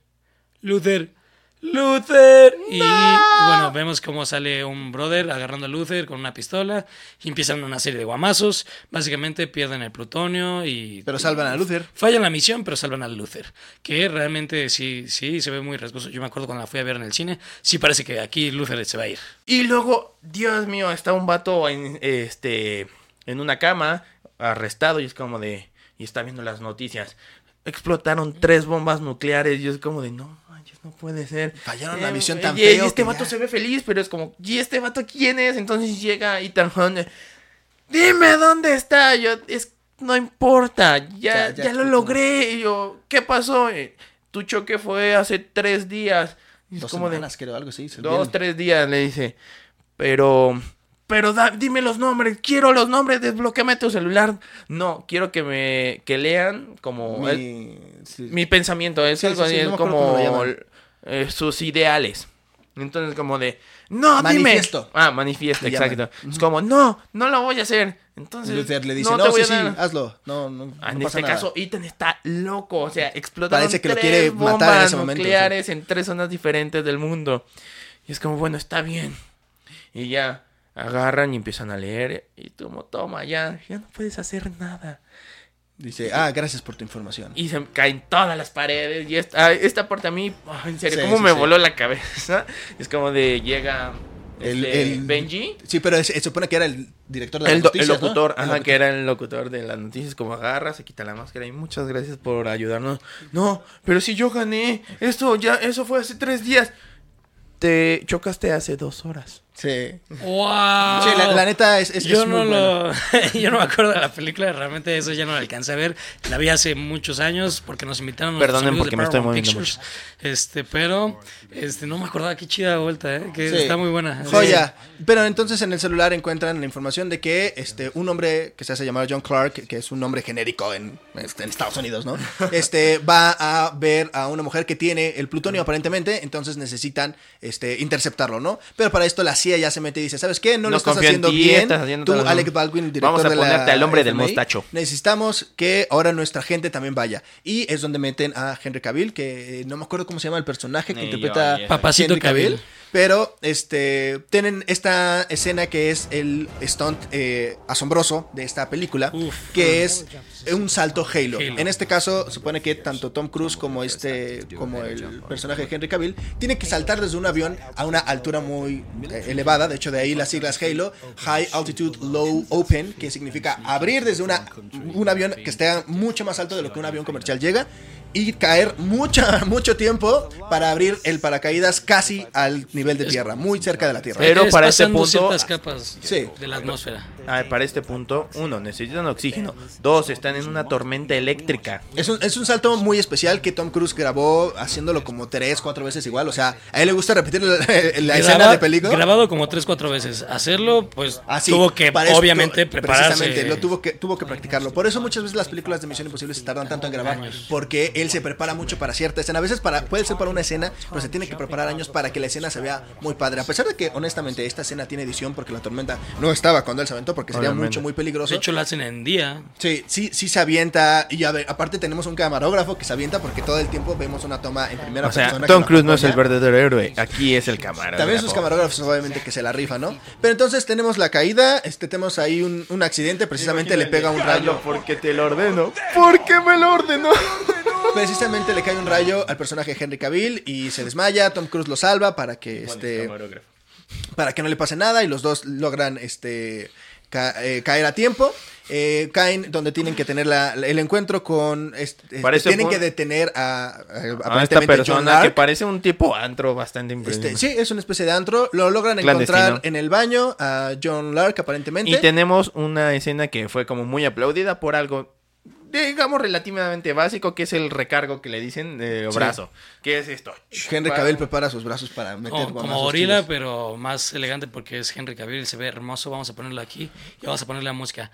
Luther, Luther. Y bueno, vemos cómo sale un brother agarrando a Luther con una pistola y empiezan una serie de guamazos. Básicamente pierden el plutonio y... Pero salvan a Luther. Fallan la misión, pero salvan a Luther. Que realmente sí, sí, se ve muy riesgoso. Yo me acuerdo cuando la fui a ver en el cine. Sí parece que aquí Luther se va a ir. Y luego, Dios mío, está un vato en, este, en una cama, arrestado, y es como de. Y está viendo las noticias. Explotaron tres bombas nucleares, y es como de, no manches, no puede ser. Fallaron la misión tan y, y feo este vato ya- se ve feliz, pero es como, ¿y este vato quién es? Entonces llega Ethan Hunt. Dime dónde está. Yo, es, no importa, ya, Ya- ya, ya lo logré. Y yo, ¿qué pasó? Eh, Tu choque fue hace tres días. Y es Dos como de, creo, algo así. Dos, tres días, le dice. Pero. Pero da- dime los nombres. Quiero los nombres. Desbloqueame tu celular. No, quiero que me. que lean como. el- Mi, sí. mi pensamiento. Es Sí, algo sí, no como. eh, sus ideales. Entonces, como de. No, Manifiesto. dime. Ah, manifiesto, exacto. Es como, no, no lo voy a hacer. Entonces. Luther le dice, no, no, te voy sí, a sí, dar". hazlo. No, no, Ah, no en pasa este nada. caso, Ethan está loco. O sea, explotaron Parece que lo quiere matar en ese momento, nucleares en tres zonas diferentes del mundo. Y es como, bueno, está bien. Y ya agarran y empiezan a leer. Y tú, toma, ya, ya no puedes hacer nada. Dice, ah, gracias por tu información. Y se caen todas las paredes. Y esta, ah, esta parte a mí, ah, en serio, Sí, ¿cómo sí, me sí. voló la cabeza? Es como de llega El- este, el- Benji. Sí, pero se supone que era el director de las El, el noticias, ¿no? locutor, El ajá, locutor. que era el locutor de las noticias, como agarra, se quita la máscara y muchas gracias por ayudarnos. No, pero si yo gané, esto ya, eso fue hace tres días. Te chocaste hace dos horas. Sí. ¡Wow! Sí, la, la neta es, es, yo es no muy lo yo no me acuerdo de la película realmente eso ya no la alcancé a ver la vi hace muchos años porque nos invitaron Perdonen porque de me estoy moviendo Pictures. este pero este no me acordaba qué chida vuelta eh que Sí. está muy buena Joya. Pero entonces en el celular encuentran la información de que este un hombre que se hace llamar John Clark, que es un nombre genérico en, este, en Estados Unidos, ¿no? Este va a ver a una mujer que tiene el plutonio aparentemente, entonces necesitan este interceptarlo, ¿no? Pero para esto la Ya se mete y dice, ¿sabes qué? No, lo estás haciendo ti, bien. estás haciendo Tú, Alec Baldwin, director Vamos a de la ponerte al hombre del mostacho. Necesitamos que ahora nuestra gente también vaya. Y es donde meten a Henry Cavill, que eh, no me acuerdo cómo se llama el personaje que interpreta yo. Papacito Henry Cavill. Cavill. Pero este tienen esta escena que es el stunt eh, asombroso de esta película, Uf. que es un salto Halo. Halo. En este caso, supone que tanto Tom Cruise como este como el personaje de Henry Cavill tienen que saltar desde un avión a una altura muy eh, elevada. De hecho, de ahí las siglas Halo, High Altitude Low Open, que significa abrir desde una, un avión que esté mucho más alto de lo que un avión comercial llega. Y caer mucho, mucho tiempo para abrir el paracaídas casi al nivel de tierra, muy cerca de la tierra. Pero para este punto- capas Sí. de la atmósfera Ah, para este punto, uno, necesitan oxígeno. Dos, están en una tormenta eléctrica. Es un, es un salto muy especial que Tom Cruise grabó haciéndolo como tres, cuatro veces igual. O sea, a él le gusta repetir la, la escena Graba- de película. grabado como tres cuatro veces hacerlo pues Ah, sí, tuvo que para obviamente prepararse Precisamente, lo tuvo que, tuvo que practicarlo. Por eso muchas veces las películas de Misión Imposible se tardan tanto en grabar. Porque él se prepara mucho para cierta escena. A veces para, puede ser para una escena, pero se tiene que preparar años para que la escena se vea muy padre. A pesar de que, honestamente, esta escena tiene edición porque la tormenta no estaba cuando él se aventó, porque sería Obviamente. mucho, muy peligroso. de hecho lo hacen en día Sí, sí, sí se avienta. Y a ver, aparte tenemos un camarógrafo que se avienta porque todo el tiempo vemos una toma en primera O sea, persona. Tom Cruise no es el verdadero héroe. Aquí es el camarógrafo. También sus camarógrafos obviamente que se la rifa, ¿no? Pero entonces tenemos la caída, este tenemos ahí un, un accidente, precisamente le pega un rayo. porque te lo ordeno. Porque me lo ordenó. Precisamente le cae un rayo al personaje Henry Cavill y se desmaya, Tom Cruise lo salva para que este para que no le pase nada y los dos logran este ca- eh, caer a tiempo. Eh, caen donde tienen que tener la- el encuentro con este, ese tienen que detener a, a- A esta aparentemente John persona que parece un tipo antro bastante Este, impresionante. sí, es una especie de antro. Lo logran encontrar en el baño a John Lark, aparentemente. Y tenemos una escena que fue como muy aplaudida por algo digamos, relativamente básico, que es el recargo que le dicen de brazo. ¿Qué es esto? Henry Cavill prepara sus brazos para meter Como, como gorila, pero más elegante porque es Henry Cavill, se ve hermoso. Vamos a ponerlo aquí y vamos a ponerle la música.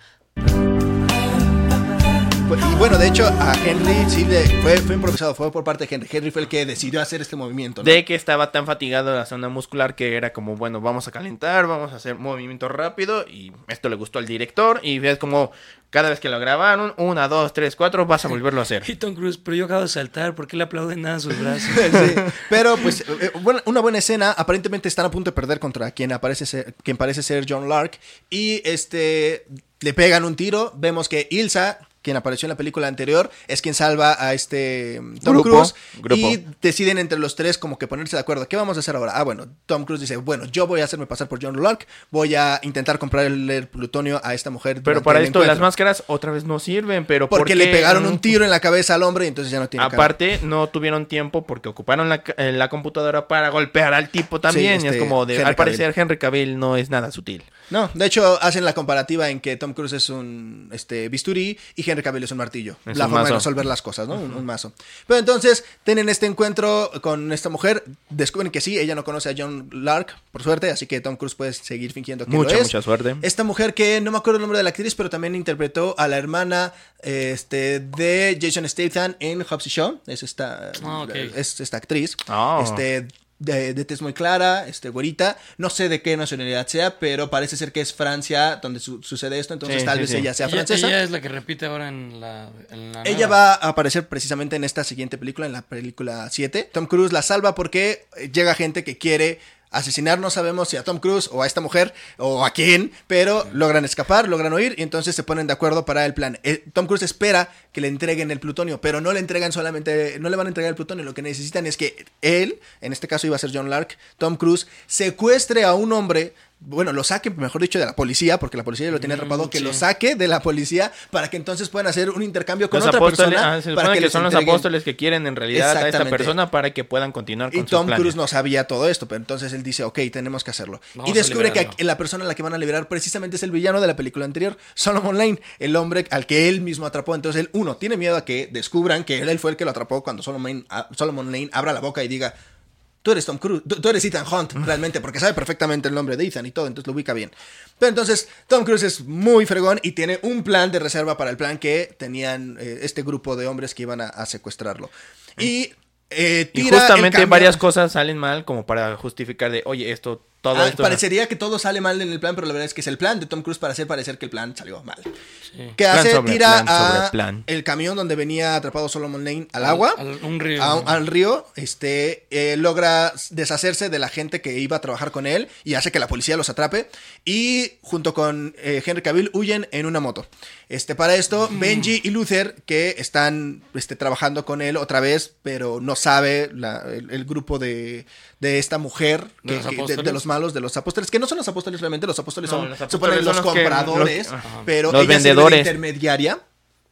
Y bueno, de hecho, a Henry sí le, fue, fue improvisado, fue por parte de Henry. Henry fue el que decidió hacer este movimiento. ¿no? De que estaba tan fatigado la zona muscular que era como, bueno, vamos a calentar, vamos a hacer movimiento rápido. Y esto le gustó al director. Y ves como cada vez que lo grabaron, una, dos, tres, cuatro, vas a volverlo a hacer. Y Tom Cruise, pero yo acabo de saltar, ¿por qué le aplauden nada a sus brazos? Sí, Pero pues eh, bueno, una buena escena. Aparentemente están a punto de perder contra quien aparece ser, quien parece ser John Lark. Y este le pegan un tiro. Vemos que Ilsa, quien apareció en la película anterior, es quien salva a este mm, Tom Grupo, Cruise. grupo. Y deciden entre los tres como que ponerse de acuerdo. ¿Qué vamos a hacer ahora? Ah, bueno, Tom Cruise dice, bueno, yo voy a hacerme pasar por John Lark. Voy a intentar comprar el, el plutonio a esta mujer. Pero para esto las encuentro". máscaras otra vez no sirven, pero Porque ¿por le pegaron un tiro en la cabeza al hombre y entonces ya no tiene cara. Aparte, no tuvieron tiempo porque ocuparon la, eh, la computadora para golpear al tipo también. Sí, y es este, como de, Henry al parecer, Henry Cavill no es nada sutil. No, de hecho hacen la comparativa en que Tom Cruise es un este, bisturí y Henry Cavill es un martillo. Es la un forma de resolver las cosas, ¿no? Un, un mazo. Pero entonces tienen este encuentro con esta mujer, descubren que sí, ella no conoce a John Lark, por suerte, así que Tom Cruise puede seguir fingiendo que Mucha, lo es. mucha suerte. Esta mujer que no me acuerdo el nombre de la actriz, pero también interpretó a la hermana este, de Jason Statham en Hobbs y Shaw. Es esta, Ah, es esta actriz. Ah. Este, de, de tez muy clara, este, güerita. No sé de qué nacionalidad sea, pero parece ser que es Francia donde su- sucede esto. Entonces Sí, tal sí, vez sí. ella sea ella, francesa. ella es la que repite ahora en la, en la Ella nueva. va a aparecer precisamente en esta siguiente película, en la película 7. Tom Cruise la salva porque eh, llega gente que quiere asesinar, no sabemos si a Tom Cruise o a esta mujer o a quién, pero logran escapar, logran huir y entonces se ponen de acuerdo para el plan. Eh, Tom Cruise espera que le entreguen el plutonio, pero no le entregan solamente, no le van a entregar el plutonio, lo que necesitan es que él, en este caso iba a ser John Lark, Tom Cruise, secuestre a un hombre bueno, lo saque, mejor dicho, de la policía, porque la policía ya lo tenía Mm, atrapado, que sí. lo saque de la policía para que entonces puedan hacer un intercambio con Los otra apóstoles, persona. ah, se para que son los apóstoles que quieren en realidad a esta persona para que puedan continuar con Y sus Tom planes. Cruise no sabía todo esto, pero entonces él dice, ok, tenemos que hacerlo. Vamos y descubre que la persona a la que van a liberar precisamente es el villano de la película anterior, Solomon Lane, el hombre al que él mismo atrapó. Entonces él, uno, tiene miedo a que descubran que él fue el que lo atrapó cuando Solomon, ah, Solomon Lane abra la boca y diga, tú eres Tom Cruise, tú, tú eres Ethan Hunt, realmente, porque sabe perfectamente el nombre de Ethan y todo, entonces lo ubica bien. Pero entonces Tom Cruise es muy fregón y tiene un plan de reserva para el plan que tenían eh, este grupo de hombres que iban a, a secuestrarlo. Y... eh, Y tira el justamente varias cosas salen mal como para justificar de, oye, esto, todo Ah, esto... parecería que todo sale mal en el plan, pero la verdad es que es el plan de Tom Cruise para hacer parecer que el plan salió mal. ¿Qué Plan hace? sobre Tira plan sobre a plan. el camión donde venía atrapado Solomon Lane al Al- agua. al- un río. a- al río. Este eh, logra deshacerse de la gente que iba a trabajar con él y hace que la policía los atrape. Y junto con eh, Henry Cavill huyen en una moto. Este, para esto, Mm. Benji y Luther, que están este, trabajando con él otra vez, pero no sabe la- el, el grupo de, de esta mujer, ¿De que- los que- de, de los malos, de los apóstoles, que no son los apóstoles realmente, los apóstoles No, son, los apóstoles los que- compradores, los- pero Los ella sirve de vendedores. intermediaria.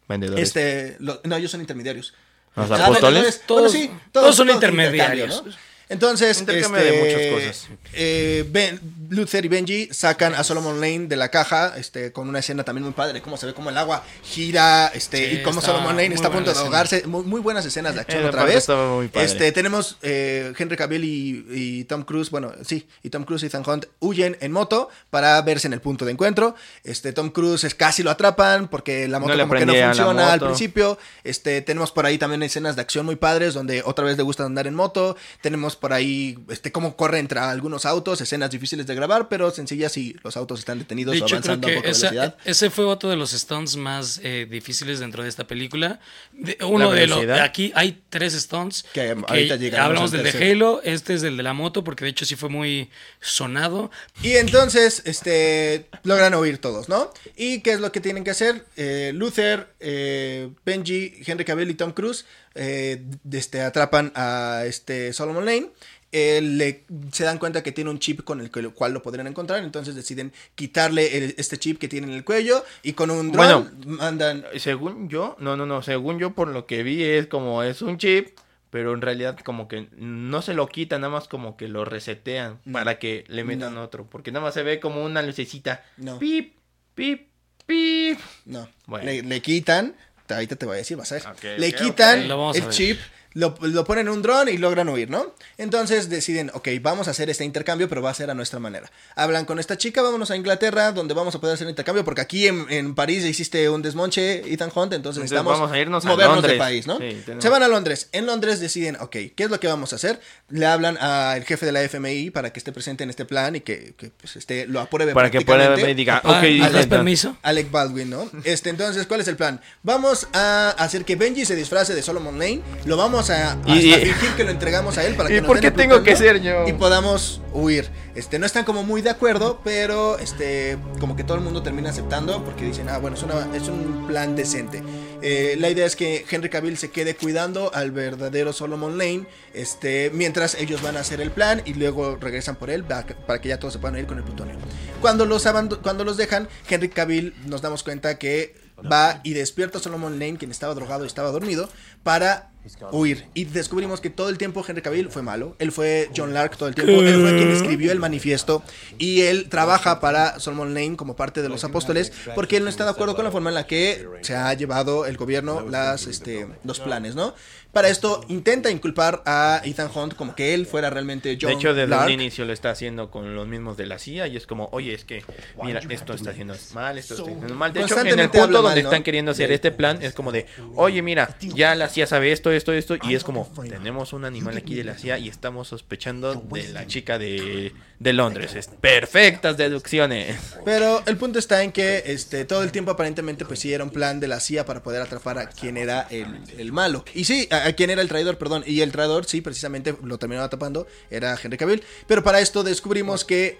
Vendedores. Este, lo- no, ellos son intermediarios. ¿Los Ah, apóstoles? Todos- bueno, sí, todos son intermediarios. ¿no? Entonces, Intercambio este, de muchas cosas. Eh, Ben- Luther y Benji sacan a Solomon Lane de la caja, este, con una escena también muy padre, cómo se ve como el agua gira, este, Sí, y cómo Solomon Lane está a punto de ahogarse. Muy, muy buenas escenas de acción otra vez. estaba muy padre. Este, tenemos eh, Henry Cavill y, y Tom Cruise, bueno, sí, y Tom Cruise y Ethan Hunt huyen en moto para verse en el punto de encuentro. Este, Tom Cruise es, casi lo atrapan porque la moto No como que no funciona al principio. Este, tenemos por ahí también escenas de acción muy padres donde otra vez le gusta andar en moto. Tenemos por ahí este cómo corre entre algunos autos, escenas difíciles de grabar, pero sencillas y los autos están detenidos De o hecho, creo avanzando a poca esa- velocidad. ese fue otro de los stunts más eh, difíciles dentro de esta película. De- uno de los. Aquí hay tres stunts. Que ahorita hablamos del de. Halo, este es del de la moto, porque de hecho sí fue muy sonado. Y entonces, este, logran huir todos, ¿no? ¿Y qué es lo que tienen que hacer? Eh, Luther, eh, Benji, Henry Cavill y Tom Cruise eh, este, atrapan a este Solomon Lane. Eh, le, se dan cuenta que tiene un chip con el, que- el cual lo podrían encontrar, entonces deciden quitarle el- este chip que tiene en el cuello y con un dron mandan... Según yo, no, no, no, según yo por lo que vi es como es un chip, pero en realidad como que no se lo quitan, nada más como que lo resetean No. para que le metan No. otro, porque nada más se ve como una lucecita. No. Pip, pip, pip. No, Bueno. le, le quitan ahorita te voy a decir, vas a ver. Le quitan el ver. chip, lo, lo ponen en un dron y logran huir, ¿no? Entonces deciden, ok, vamos a hacer este intercambio, pero va a ser a nuestra manera. Hablan con esta chica, vámonos a Inglaterra, donde vamos a poder hacer el intercambio, porque aquí en, en París hiciste un desmonche, Ethan Hunt, entonces, Entonces necesitamos vamos a irnos a de Londres. país, ¿no? Sí, Se van a Londres. En Londres deciden, ok, ¿qué es lo que vamos a hacer? Le hablan al jefe de la FMI para que esté presente en este plan y que, que, pues, esté, lo apruebe Para que y diga, Ah, ok, ¿me das entonces- permiso? Alec Baldwin, ¿no? Este, entonces, ¿cuál es el plan? Vamos a hacer que Benji se disfrace de Solomon Lane, lo vamos a, a Y- fingir que lo entregamos a él para ¿Y que nos por qué tengo que ser yo? Y podamos huir. Este, no están como muy de acuerdo, pero este, como que todo el mundo termina aceptando porque dicen, ah, bueno, es, una- es un plan decente. Eh, la idea es que Henry Cavill se quede cuidando al verdadero Solomon Lane, este, mientras ellos van a hacer el plan y luego regresan por él pa- para que ya todos se puedan ir con el plutonio. Cuando los, cuando los dejan, Henry Cavill nos damos cuenta que va y despierta a Solomon Lane, quien estaba drogado y estaba dormido, para huir. Y descubrimos que todo el tiempo Henry Cavill fue malo. Él fue John Lark todo el tiempo. Él fue quien escribió el manifiesto. Y él trabaja para Solomon Lane como parte de los apóstoles porque él no está de acuerdo con la forma en la que se ha llevado el gobierno las, este, los planes, ¿no? Para esto intenta inculpar a Ethan Hunt como que él fuera realmente John de hecho, desde Lark. un inicio lo está haciendo con los mismos de la CIA y es como, oye, es que, mira, esto está haciendo mal, esto está haciendo mal. De hecho, en el Constantemente punto donde mal, ¿no? están queriendo hacer este plan, es como de, oye, mira, ya la CIA sabe esto, esto, esto, y es como, tenemos un animal aquí de la CIA y estamos sospechando de la chica de, de Londres. Es perfectas deducciones. Pero el punto está en que este todo el tiempo aparentemente pues sí era un plan de la CIA para poder atrapar a quien era el, el malo. Y sí, a, a quien era el traidor, perdón. Y el traidor sí, precisamente lo terminó atrapando, era Henry Cavill. Pero para esto descubrimos que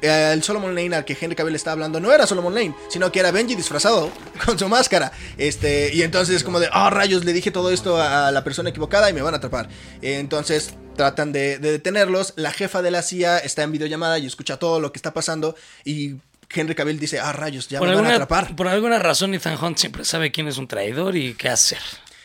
el Solomon Lane al que Henry Cavill estaba hablando no era Solomon Lane, sino que era Benji disfrazado con su máscara. Este, y entonces es como de, oh rayos, le dije todo esto a la persona equivocada y me van a atrapar. Entonces tratan de, de detenerlos. La jefa de la CIA está en videollamada y escucha todo lo que está pasando. Y Henry Cavill dice, ah rayos, ya Por me van a atrapar. por alguna razón, Ethan Hunt siempre sabe quién es un traidor y qué hacer.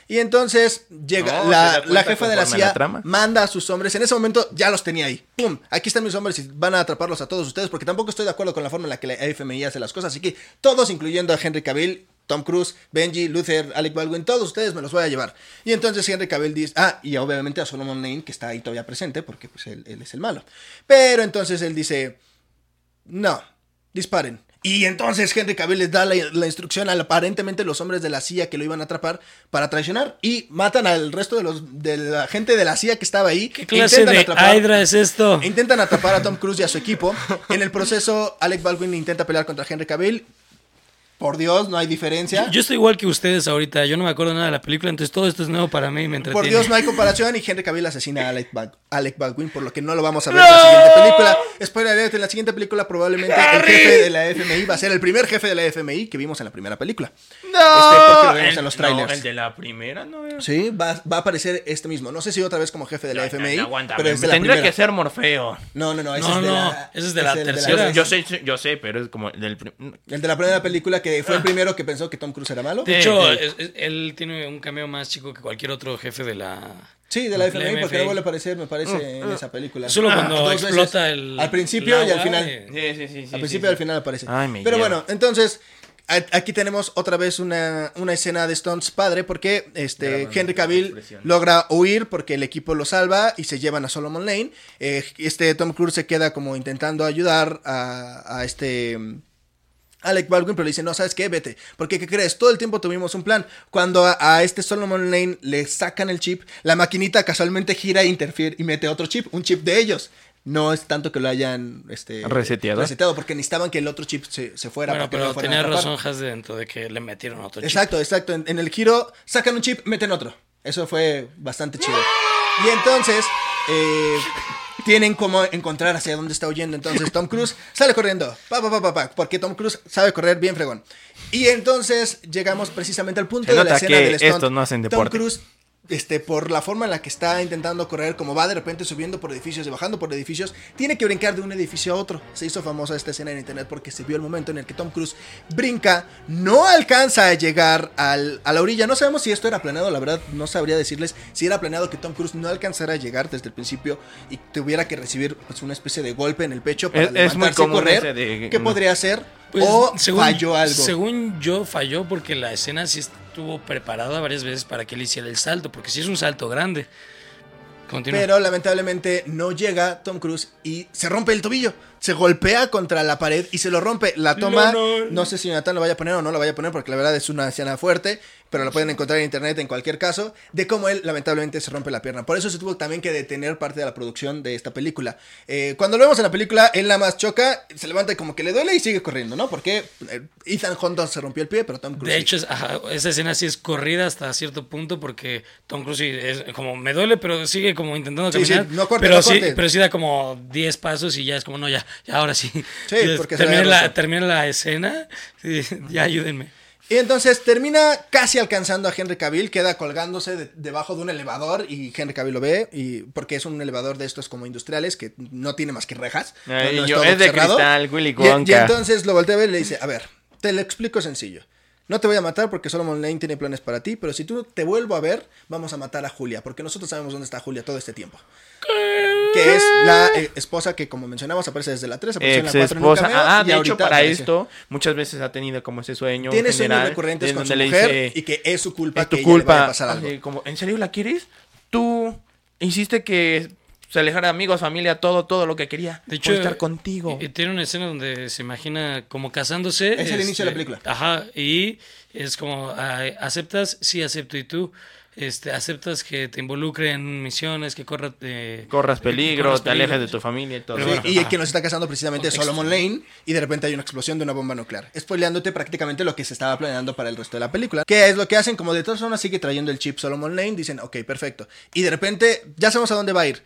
Y entonces llega No, la, la jefa de la CIA, trama. manda a sus hombres. En ese momento ya los tenía ahí. ¡Pum! Aquí están mis hombres y van a atraparlos a todos ustedes porque tampoco estoy de acuerdo con la forma en la que la FMI hace las cosas. Así que todos, incluyendo a Henry Cavill, Tom Cruise, Benji, Luther, Alec Baldwin, todos ustedes me los voy a llevar. Y entonces Henry Cavill dice, ah, y obviamente a Solomon Lane, que está ahí todavía presente porque pues él, él es el malo. Pero entonces él dice, no, disparen. Y entonces Henry Cavill les da la, la instrucción a aparentemente los hombres de la CIA que lo iban a atrapar para traicionar y matan al resto de los de la gente de la CIA que estaba ahí. ¿Qué clase Intentan de atrapar- Hydra es esto? Intentan atrapar a Tom Cruise y a su equipo. En el proceso, Alec Baldwin intenta pelear contra Henry Cavill. Por Dios, no hay diferencia. Yo estoy igual que ustedes ahorita. Yo no me acuerdo nada de la película, entonces todo esto es nuevo para mí y me entretiene. Por Dios, no hay comparación y Henry Cavill asesina a Alec, Bal- Alec Baldwin, por lo que no lo vamos a ver en la siguiente película. Spoiler alert, en la siguiente película probablemente el jefe de la FMI va a ser el primer jefe de la FMI que vimos en la primera película. Este, porque lo vemos el, en los no, trailers. el de la primera, ¿no? Sí, va, va a aparecer este mismo. No sé si otra vez como jefe de la FMI, aguanta, pero es de la tendría primera. que ser Morfeo. No, no, no, ese No, es de no, la, ese es de la tercera. Yo sé, yo sé, pero es como el del El de la primera película que fue el primero que pensó que Tom Cruise era malo. De hecho, Eh, es- es- él tiene un cameo más chico que cualquier otro jefe de la. Sí, de la La FMI, porque no vuelve a aparecer, me parece, en esa película. Solo cuando Dos veces. explota el. Al principio y al final. Sí, sí, sí, sí, al principio y sí, al final aparece. Ay, me Pero lleva. bueno, entonces aquí tenemos otra vez una, una escena de Stones padre porque este Henry Cavill logra huir porque el equipo lo salva y se llevan a Solomon Lane. Eh, este Tom Cruise se queda como intentando ayudar a, a este mm, Alec Baldwin, pero le dice, no, ¿sabes qué? Vete. Porque, ¿qué crees? Todo el tiempo tuvimos un plan. Cuando a, a este Solomon Lane le sacan el chip, la maquinita casualmente gira e interfiere y mete otro chip, un chip de ellos. No es tanto que lo hayan este, Reseteado. reseteado, porque necesitaban que el otro chip se, se fuera. Bueno, para que no pero tenía razón Has dentro de que le metieron otro chip. Exacto, exacto. En, en el giro sacan un chip, meten otro. Eso fue bastante chido. Y entonces eh, tienen como encontrar hacia dónde está huyendo. Entonces Tom Cruise sale corriendo. Pa, pa, pa, pa, pa, porque Tom Cruise sabe correr bien fregón. Y entonces llegamos precisamente al punto Se de la escena que del stunt. estos no hacen Tom deporte. Cruise este, por la forma en la que está intentando correr, como va de repente subiendo por edificios y bajando por edificios, tiene que brincar de un edificio a otro. Se hizo famosa esta escena en internet porque se vio el momento en el que Tom Cruise brinca, no alcanza a llegar al- a la orilla. No sabemos si esto era planeado, la verdad no sabría decirles si era planeado que Tom Cruise no alcanzara a llegar desde el principio y tuviera que recibir pues, una especie de golpe en el pecho para Es- es levantarse y común correr. de- ¿Qué podría hacer? Pues, ¿O falló algo? Según yo, falló porque la escena sí estuvo preparada varias veces para que él hiciera el salto, porque sí es un salto grande. Continúa. Pero lamentablemente no llega Tom Cruise y se rompe el tobillo. Se golpea contra la pared y se lo rompe. La toma, No, no, no. sé si Jonathan lo vaya a poner o no lo vaya a poner porque la verdad es una escena fuerte, pero la pueden encontrar en internet en cualquier caso, de cómo él lamentablemente se rompe la pierna. Por eso se tuvo también que detener parte de la producción de esta película. Eh, cuando lo vemos en la película, él nada más choca, se levanta y como que le duele y sigue corriendo, ¿no? Porque eh, Ethan Hunt se rompió el pie, pero Tom Cruise... De hecho, es- ajá, esa escena sí es corrida hasta cierto punto porque Tom Cruise es como me duele, pero sigue como intentando Sí, sí, caminar. no corte, pero no sí, pero sí da como 10 pasos y ya es como no, ya, ya ahora sí. Sí, porque se termina ve la, termina la escena. sí, ya ayúdenme. Y entonces termina casi alcanzando a Henry Cavill, queda colgándose de- debajo de un elevador y Henry Cavill lo ve, y porque es un elevador de estos como industriales que no tiene más que rejas. Ay, no- no yo- todo es de cristal, Willy Y- Y, Wonka. entonces lo voltea a ver y le dice, a ver, te lo explico sencillo. No te voy a matar porque Solomon Lane tiene planes para ti, pero si tú te vuelvo a ver, vamos a matar a Julia, porque nosotros sabemos dónde está Julia todo este tiempo. Que es la eh, esposa que, como mencionamos, aparece desde la 3, apareció en la Ex 4 en un cameo, Ah, y de hecho, para aparece. esto, muchas veces ha tenido como ese sueño. Tiene sueños recurrentes en con su mujer dice, y que es su culpa es que tu ella le vaya a culpa. pasar algo. Como, ¿en serio la quieres? Tú hiciste que se alejara de amigos, familia, todo, todo lo que quería. De hecho, por estar contigo. y- y tiene una escena donde se imagina como casándose. este, Es el inicio de la película. Ajá, y es como, ¿aceptas? Sí, acepto. ¿Y tú? Este, ¿Aceptas que te involucre en misiones, que corra, eh, Corras peligro, corras te alejes de tu familia y todo. Bueno, y el que nos está casando precisamente es. Solomon Lane y de repente hay una explosión de una bomba nuclear. Spoileándote prácticamente lo que se estaba planeando para el resto de la película. ¿Qué es lo que hacen? Como de todas formas sigue trayendo el chip Solomon Lane, dicen, ok, perfecto. Y de repente ya sabemos a dónde va a ir.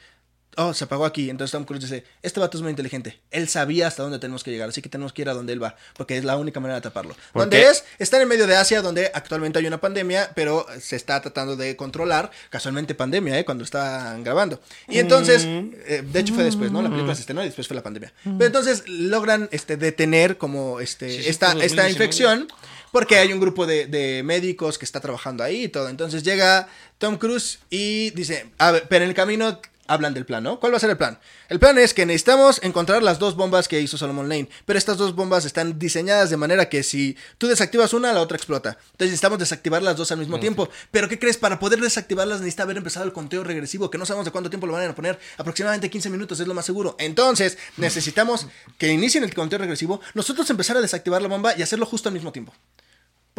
Oh, se apagó aquí. Entonces Tom Cruise dice, este vato es muy inteligente. Él sabía hasta dónde tenemos que llegar, así que tenemos que ir a donde él va, porque es la única manera de taparlo. ¿Por ¿Dónde qué? es? Está en el medio de Asia, donde actualmente hay una pandemia, pero se está tratando de controlar. Casualmente pandemia, ¿eh? Cuando estaban grabando. Y entonces, eh, de hecho fue después, ¿no? La película se estrenó y después fue la pandemia. Pero entonces logran este, detener como este, Sí, sí, esta, esta 2019. infección. Porque hay un grupo de, de médicos que está trabajando ahí y todo. Entonces llega Tom Cruise y dice, a ver, pero en el camino hablan del plan, ¿no? ¿Cuál va a ser el plan? El plan es que necesitamos encontrar las dos bombas que hizo Solomon Lane, pero estas dos bombas están diseñadas de manera que si tú desactivas una, la otra explota. Entonces necesitamos desactivar las dos al mismo tiempo. Pero ¿qué crees? Para poder desactivarlas necesita haber empezado el conteo regresivo, que no sabemos de cuánto tiempo lo van a poner. Aproximadamente 15 minutos es lo más seguro. Entonces necesitamos que inicien el conteo regresivo, nosotros empezar a desactivar la bomba y hacerlo justo al mismo tiempo.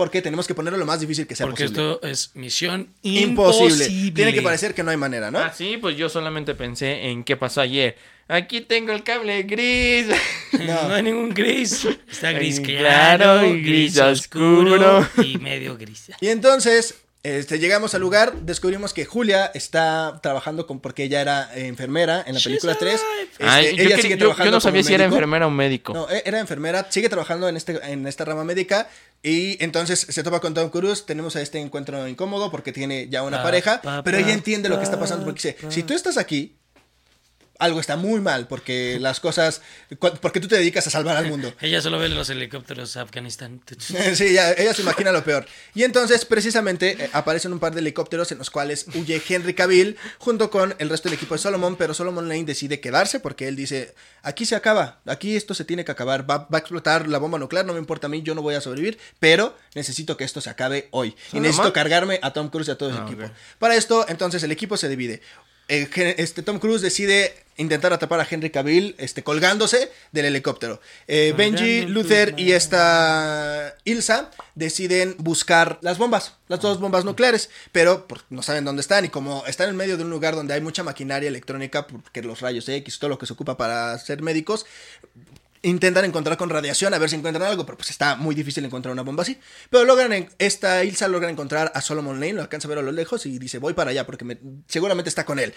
Porque tenemos que ponerlo lo más difícil que sea Porque posible. esto es misión Imposible. imposible. Tiene que parecer que no hay manera, ¿no? Ah, sí, pues yo solamente pensé en qué pasó ayer. Aquí tengo el cable gris. No. hay ningún gris. Está gris claro, claro, y gris gris oscuro oscuro. y medio gris. Y entonces, este, llegamos al lugar, descubrimos que Julia está trabajando con, porque ella era eh, enfermera en la película 3. alive. Este, Ay, ella sigue trabajando yo no sabía si era enfermera o médico. No, e- era enfermera, sigue trabajando en, este, en esta rama médica y entonces se topa con Tom Cruise, tenemos a este encuentro incómodo porque tiene ya una Pa, pareja, pa, pero pa, ella entiende lo que está pasando porque dice, si tú estás aquí, algo está muy mal porque las cosas, porque tú te dedicas a salvar al mundo. Ella solo ve los helicópteros a Afganistán. Sí, ella se imagina lo peor. Y entonces, precisamente, eh, aparecen un par de helicópteros en los cuales huye Henry Cavill junto con el resto del equipo de Solomon, pero Solomon Lane decide quedarse porque él dice, aquí se acaba, aquí esto se tiene que acabar, va, va a explotar la bomba nuclear, no me importa a mí, yo no voy a sobrevivir, pero necesito que esto se acabe hoy. Y ¿Solomon? necesito cargarme a Tom Cruise y a todo ese Ah, equipo. Para esto, entonces, el equipo se divide. Eh, este, Tom Cruise decide intentar atrapar a Henry Cavill este, colgándose del helicóptero. Eh, Benji, Luther y esta Ilsa deciden buscar las bombas, las dos bombas nucleares, pero por- no saben dónde están y como están en medio de un lugar donde hay mucha maquinaria electrónica, porque los rayos X, todo lo que se ocupa para ser médicos, intentan encontrar con radiación a ver si encuentran algo, pero pues está muy difícil encontrar una bomba así. Pero logran, en- esta Ilsa logra encontrar a Solomon Lane, lo alcanza a ver a lo lejos y dice, voy para allá porque me- seguramente está con él.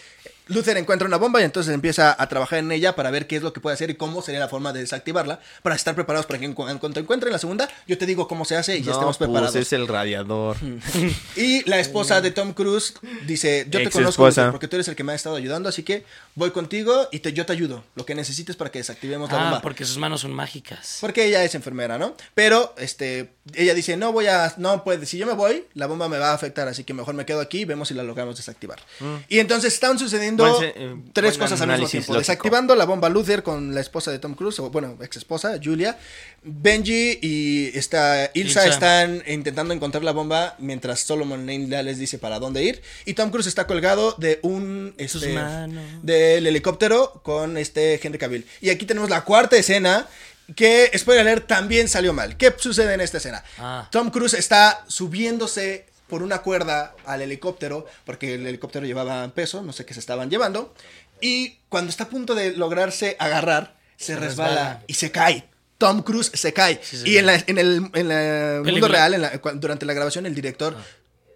Luther encuentra una bomba y entonces empieza a trabajar en ella para ver qué es lo que puede hacer y cómo sería la forma de desactivarla, para estar preparados para que en, cu- en cuanto encuentren la segunda, yo te digo cómo se hace y ya No, estemos pues, preparados. es el radiador. Y la esposa de Tom Cruise dice, yo te conozco. Luther, porque tú eres el que me ha estado ayudando, así que voy contigo y te, yo te ayudo, lo que necesites para que desactivemos la Ah, bomba. porque sus manos son mágicas. Porque ella es enfermera, ¿no? Pero, este, ella dice, no voy a, no puede, si yo me voy, la bomba me va a afectar, así que mejor me quedo aquí y vemos si la logramos desactivar. Y entonces están sucediendo Buen eh, tres cosas al mismo tiempo. lógico. Desactivando la bomba Luther con la esposa de Tom Cruise, o bueno, ex esposa, Julia. Benji y esta Ilsa, Ilsa. están intentando encontrar la bomba mientras Solomon Lane les dice para dónde ir. Y Tom Cruise está colgado de un, este, del helicóptero con este Henry Cavill. Y aquí tenemos la cuarta escena que, spoiler alert, también salió mal. ¿Qué sucede en esta escena? Ah. Tom Cruise está subiéndose por una cuerda al helicóptero, porque el helicóptero llevaba peso, no sé qué se estaban llevando. Y cuando está a punto de lograrse agarrar, se, resbala, resbala. y se cae. Tom Cruise se cae. Sí, y en, la- en el, en el mundo real, en la- cu- durante la grabación, el director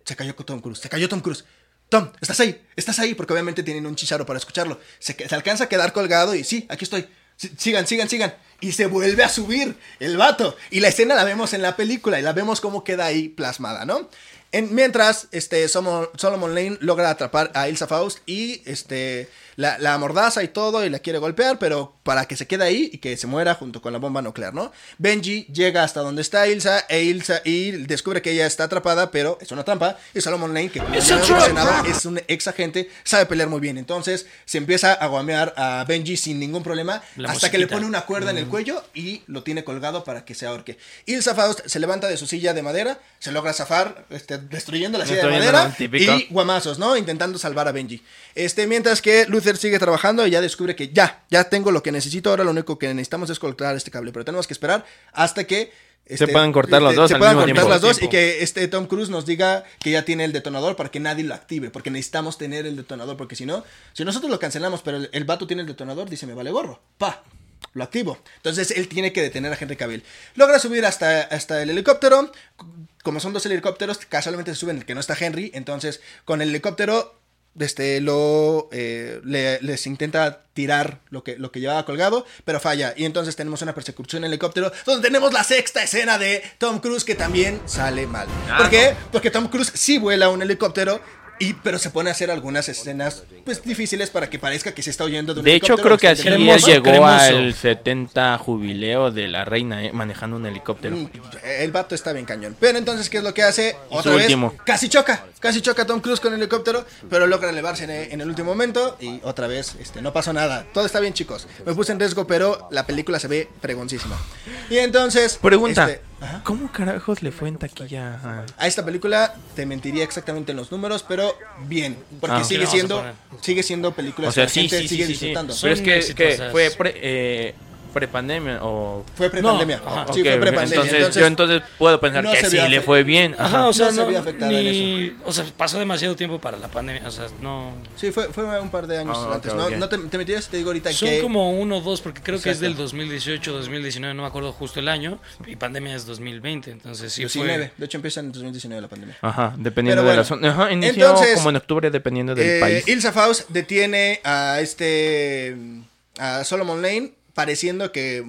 se cayó con Tom Cruise. Se cayó Tom Cruise. Tom, estás ahí, estás ahí, porque obviamente tienen un chicharro para escucharlo. Se, se alcanza a quedar colgado y sí, aquí estoy. Sigan, sigan, sigan. Y se vuelve a subir el vato. Y la escena la vemos en la película y la vemos cómo queda ahí plasmada, ¿no? En- mientras, este, Somo- Solomon Lane logra atrapar a Ilsa Faust y este, la, la amordaza y todo y la quiere golpear, pero para que se quede ahí y que se muera junto con la bomba nuclear, ¿no? Benji llega hasta donde está Ilsa e Ilsa y descubre que ella está atrapada, pero es una trampa. Y Solomon Lane, que como It's ya a hemos trap. mencionado, es un ex agente, sabe pelear muy bien. Entonces se empieza a guamear a Benji sin ningún problema La hasta que le pone una cuerda en el cuello y lo tiene colgado para que se ahorque. Ilsa Faust se levanta de su silla de madera, se logra zafar, este, destruyendo la silla de madera y guamazos, ¿no? Intentando salvar a Benji. Este, mientras que Sigue trabajando y ya descubre que ya, ya tengo lo que necesito, ahora lo único que necesitamos es cortar este cable, pero tenemos que esperar hasta que... este, puedan cortar los dos Se al puedan mismo cortar tiempo. las dos y que este Tom Cruise nos diga que ya tiene el detonador para que nadie lo active, porque necesitamos tener el detonador, porque si no, si nosotros lo cancelamos, pero el, el vato tiene el detonador, dice, me vale gorro, pa, lo activo. Entonces él tiene que detener a Henry Cavill. Logra subir hasta, hasta el helicóptero, como son dos helicópteros, casualmente se suben el que no está Henry, entonces con el helicóptero este, lo, eh, le- les intenta tirar lo que, lo que llevaba colgado, pero falla. Y entonces tenemos una persecución en helicóptero donde tenemos la sexta escena de Tom Cruise que también sale mal. Ah, ¿Por qué? Porque Tom Cruise sí vuela un helicóptero. Y, pero se pone a hacer algunas escenas pues difíciles para que parezca que se está huyendo de un De hecho, creo que así Cremoso, llegó cremoso. al 70 jubileo de la reina eh, manejando un helicóptero. Mm, El vato está bien cañón. Pero entonces, ¿qué es lo que hace? Otra su vez, último. casi choca. Casi choca Tom Cruise con el helicóptero, pero logra elevarse en el, en el último momento. Y otra vez, este, no pasó nada. Todo está bien, chicos. Me puse en riesgo, pero la película se ve pregoncísima. Y entonces. Pregunta, este, ajá. ¿cómo carajos le fue en taquilla a... A esta película te mentiría exactamente en los números, pero bien. Porque Ah. sigue siendo sigue siendo película O sea, que la sí, gente sí, sigue sí, sí, sí. disfrutando. Pero es que, que fue pre, eh, prepandemia o... Fue prepandemia. No, ajá. sí, fue prepandemia. Entonces, yo entonces puedo pensar no que sí le fue bien. Ajá, o sea, No se vio afectada en ni, o sea, pasó demasiado tiempo para la pandemia, o sea, no... Sí, fue, fue un par de años Ah, antes. ok. No, no te, te si te digo ahorita Son que. como uno o dos, porque creo que es del 2018, 2019, no me acuerdo justo el año, y pandemia es 2020, entonces sí 19. fue... De hecho, empieza en 2019 la pandemia. Ajá, dependiendo de la zona. Ajá, inició entonces, como en octubre dependiendo del Eh, país. Ilsa Faust detiene a este. a Solomon Lane, pareciendo que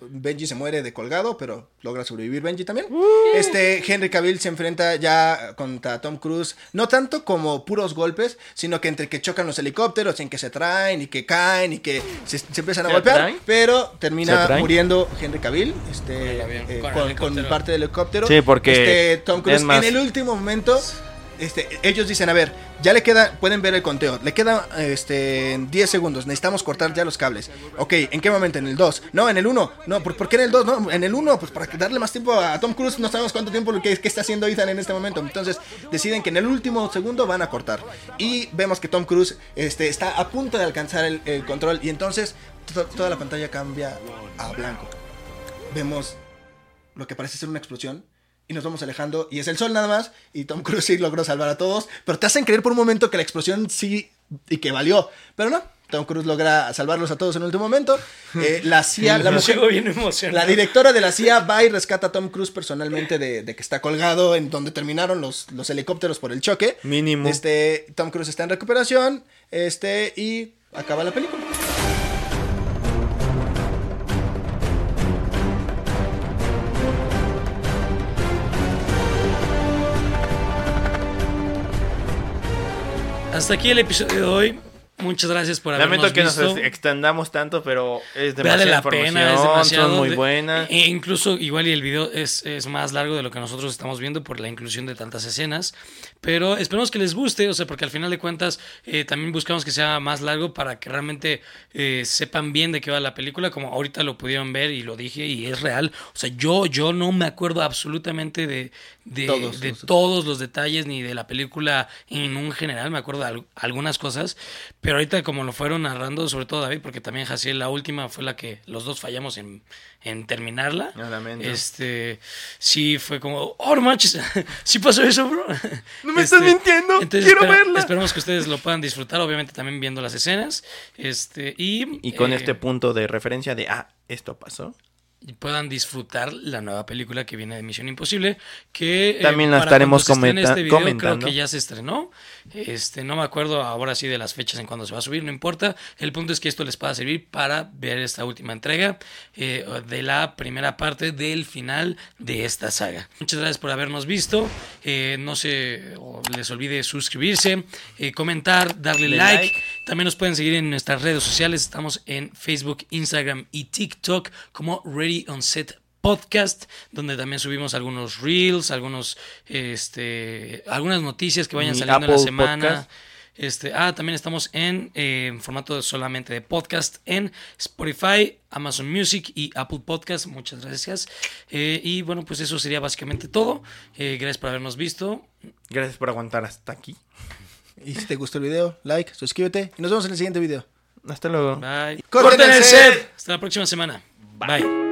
Benji se muere de colgado, pero logra sobrevivir Benji también. Este Henry Cavill se enfrenta ya contra Tom Cruise, no tanto como puros golpes, sino que entre que chocan los helicópteros, en que se traen y que caen y que se, se empiezan a ¿Se golpear, traen? pero ¿Se termina muriendo Henry Cavill este, Con el avión, eh, con parte del helicóptero. Sí, porque Este, Tom Cruise más- en el último momento este, ellos dicen, a ver, ya le queda, pueden ver el conteo, le queda este, 10 segundos, necesitamos cortar ya los cables. Ok, ¿en qué momento? ¿En el 2? No, en el 1. No, ¿por, qué en el 2? No, en el 1, pues para darle más tiempo a Tom Cruise, no sabemos cuánto tiempo que, que está haciendo Ethan en este momento. Entonces deciden que en el último segundo van a cortar. Y vemos que Tom Cruise este, está a punto de alcanzar el, control y entonces to- toda la pantalla cambia a blanco. Vemos lo que parece ser una explosión. Y nos vamos alejando. Y es el sol nada más. Y Tom Cruise sí logró salvar a todos. Pero te hacen creer por un momento que la explosión sí. Y que valió. Pero no. Tom Cruise logra salvarlos a todos en el último momento. Eh, la CIA, la mujer, bien directora de la CIA va y rescata a Tom Cruise personalmente de, de que está colgado en donde terminaron los, los helicópteros por el choque. Mínimo. Este, Tom Cruise está en recuperación. Este, y acaba la película. Hasta aquí el episodio de hoy. muchas gracias por habernos Lamento que visto. nos extendamos tanto, pero es Vale demasiada la pena, es demasiado. son muy de- buenas. E incluso igual y el video es, es más largo de lo que nosotros estamos viendo por la inclusión de tantas escenas. Pero esperemos que les guste, o sea, porque al final de cuentas eh, también buscamos que sea más largo para que realmente eh, sepan bien de qué va la película, como ahorita lo pudieron ver y lo dije y es real. O sea, yo, yo no me acuerdo absolutamente de, de, Todos de los- todos los detalles ni de la película en un general, me acuerdo de al- algunas cosas, pero ahorita como lo fueron narrando, sobre todo David, porque también Jaciel, la última fue la que los dos fallamos en, en terminarla. Lamento. Este, sí fue como, oh, no manches, sí pasó eso, bro. No me estás mintiendo, quiero verla. Esperemos que ustedes lo puedan disfrutar, obviamente también viendo las escenas. Este, y, Y con eh, este punto de referencia de, ah, esto pasó. Puedan disfrutar la nueva película que viene de Misión Imposible, que eh, También la estaremos comenta- este video, comentando. Creo que ya se estrenó. Este, no me acuerdo ahora sí de las fechas en cuando se va a subir, no importa. El punto es que esto les pueda servir para ver esta última entrega eh, de la primera parte del final de esta saga. Muchas gracias por habernos visto. Eh, no se les olvide suscribirse, eh, comentar, darle Le like. like. También nos pueden seguir en nuestras redes sociales. Estamos en Facebook, Instagram y TikTok como Ready on Set Podcast, donde también subimos algunos reels, algunos, este, algunas noticias que vayan Y saliendo en la semana. Podcast. Este, ah, también estamos en, eh, en formato solamente de podcast en Spotify, Amazon Music y Apple Podcast. Muchas gracias. Eh, y bueno, pues eso sería básicamente todo. Eh, gracias por habernos visto. Gracias por aguantar hasta aquí. Y si te gustó el video, like, suscríbete y nos vemos en el siguiente video. Hasta luego. Bye. ¡Corten el set! Hasta la próxima semana. Bye.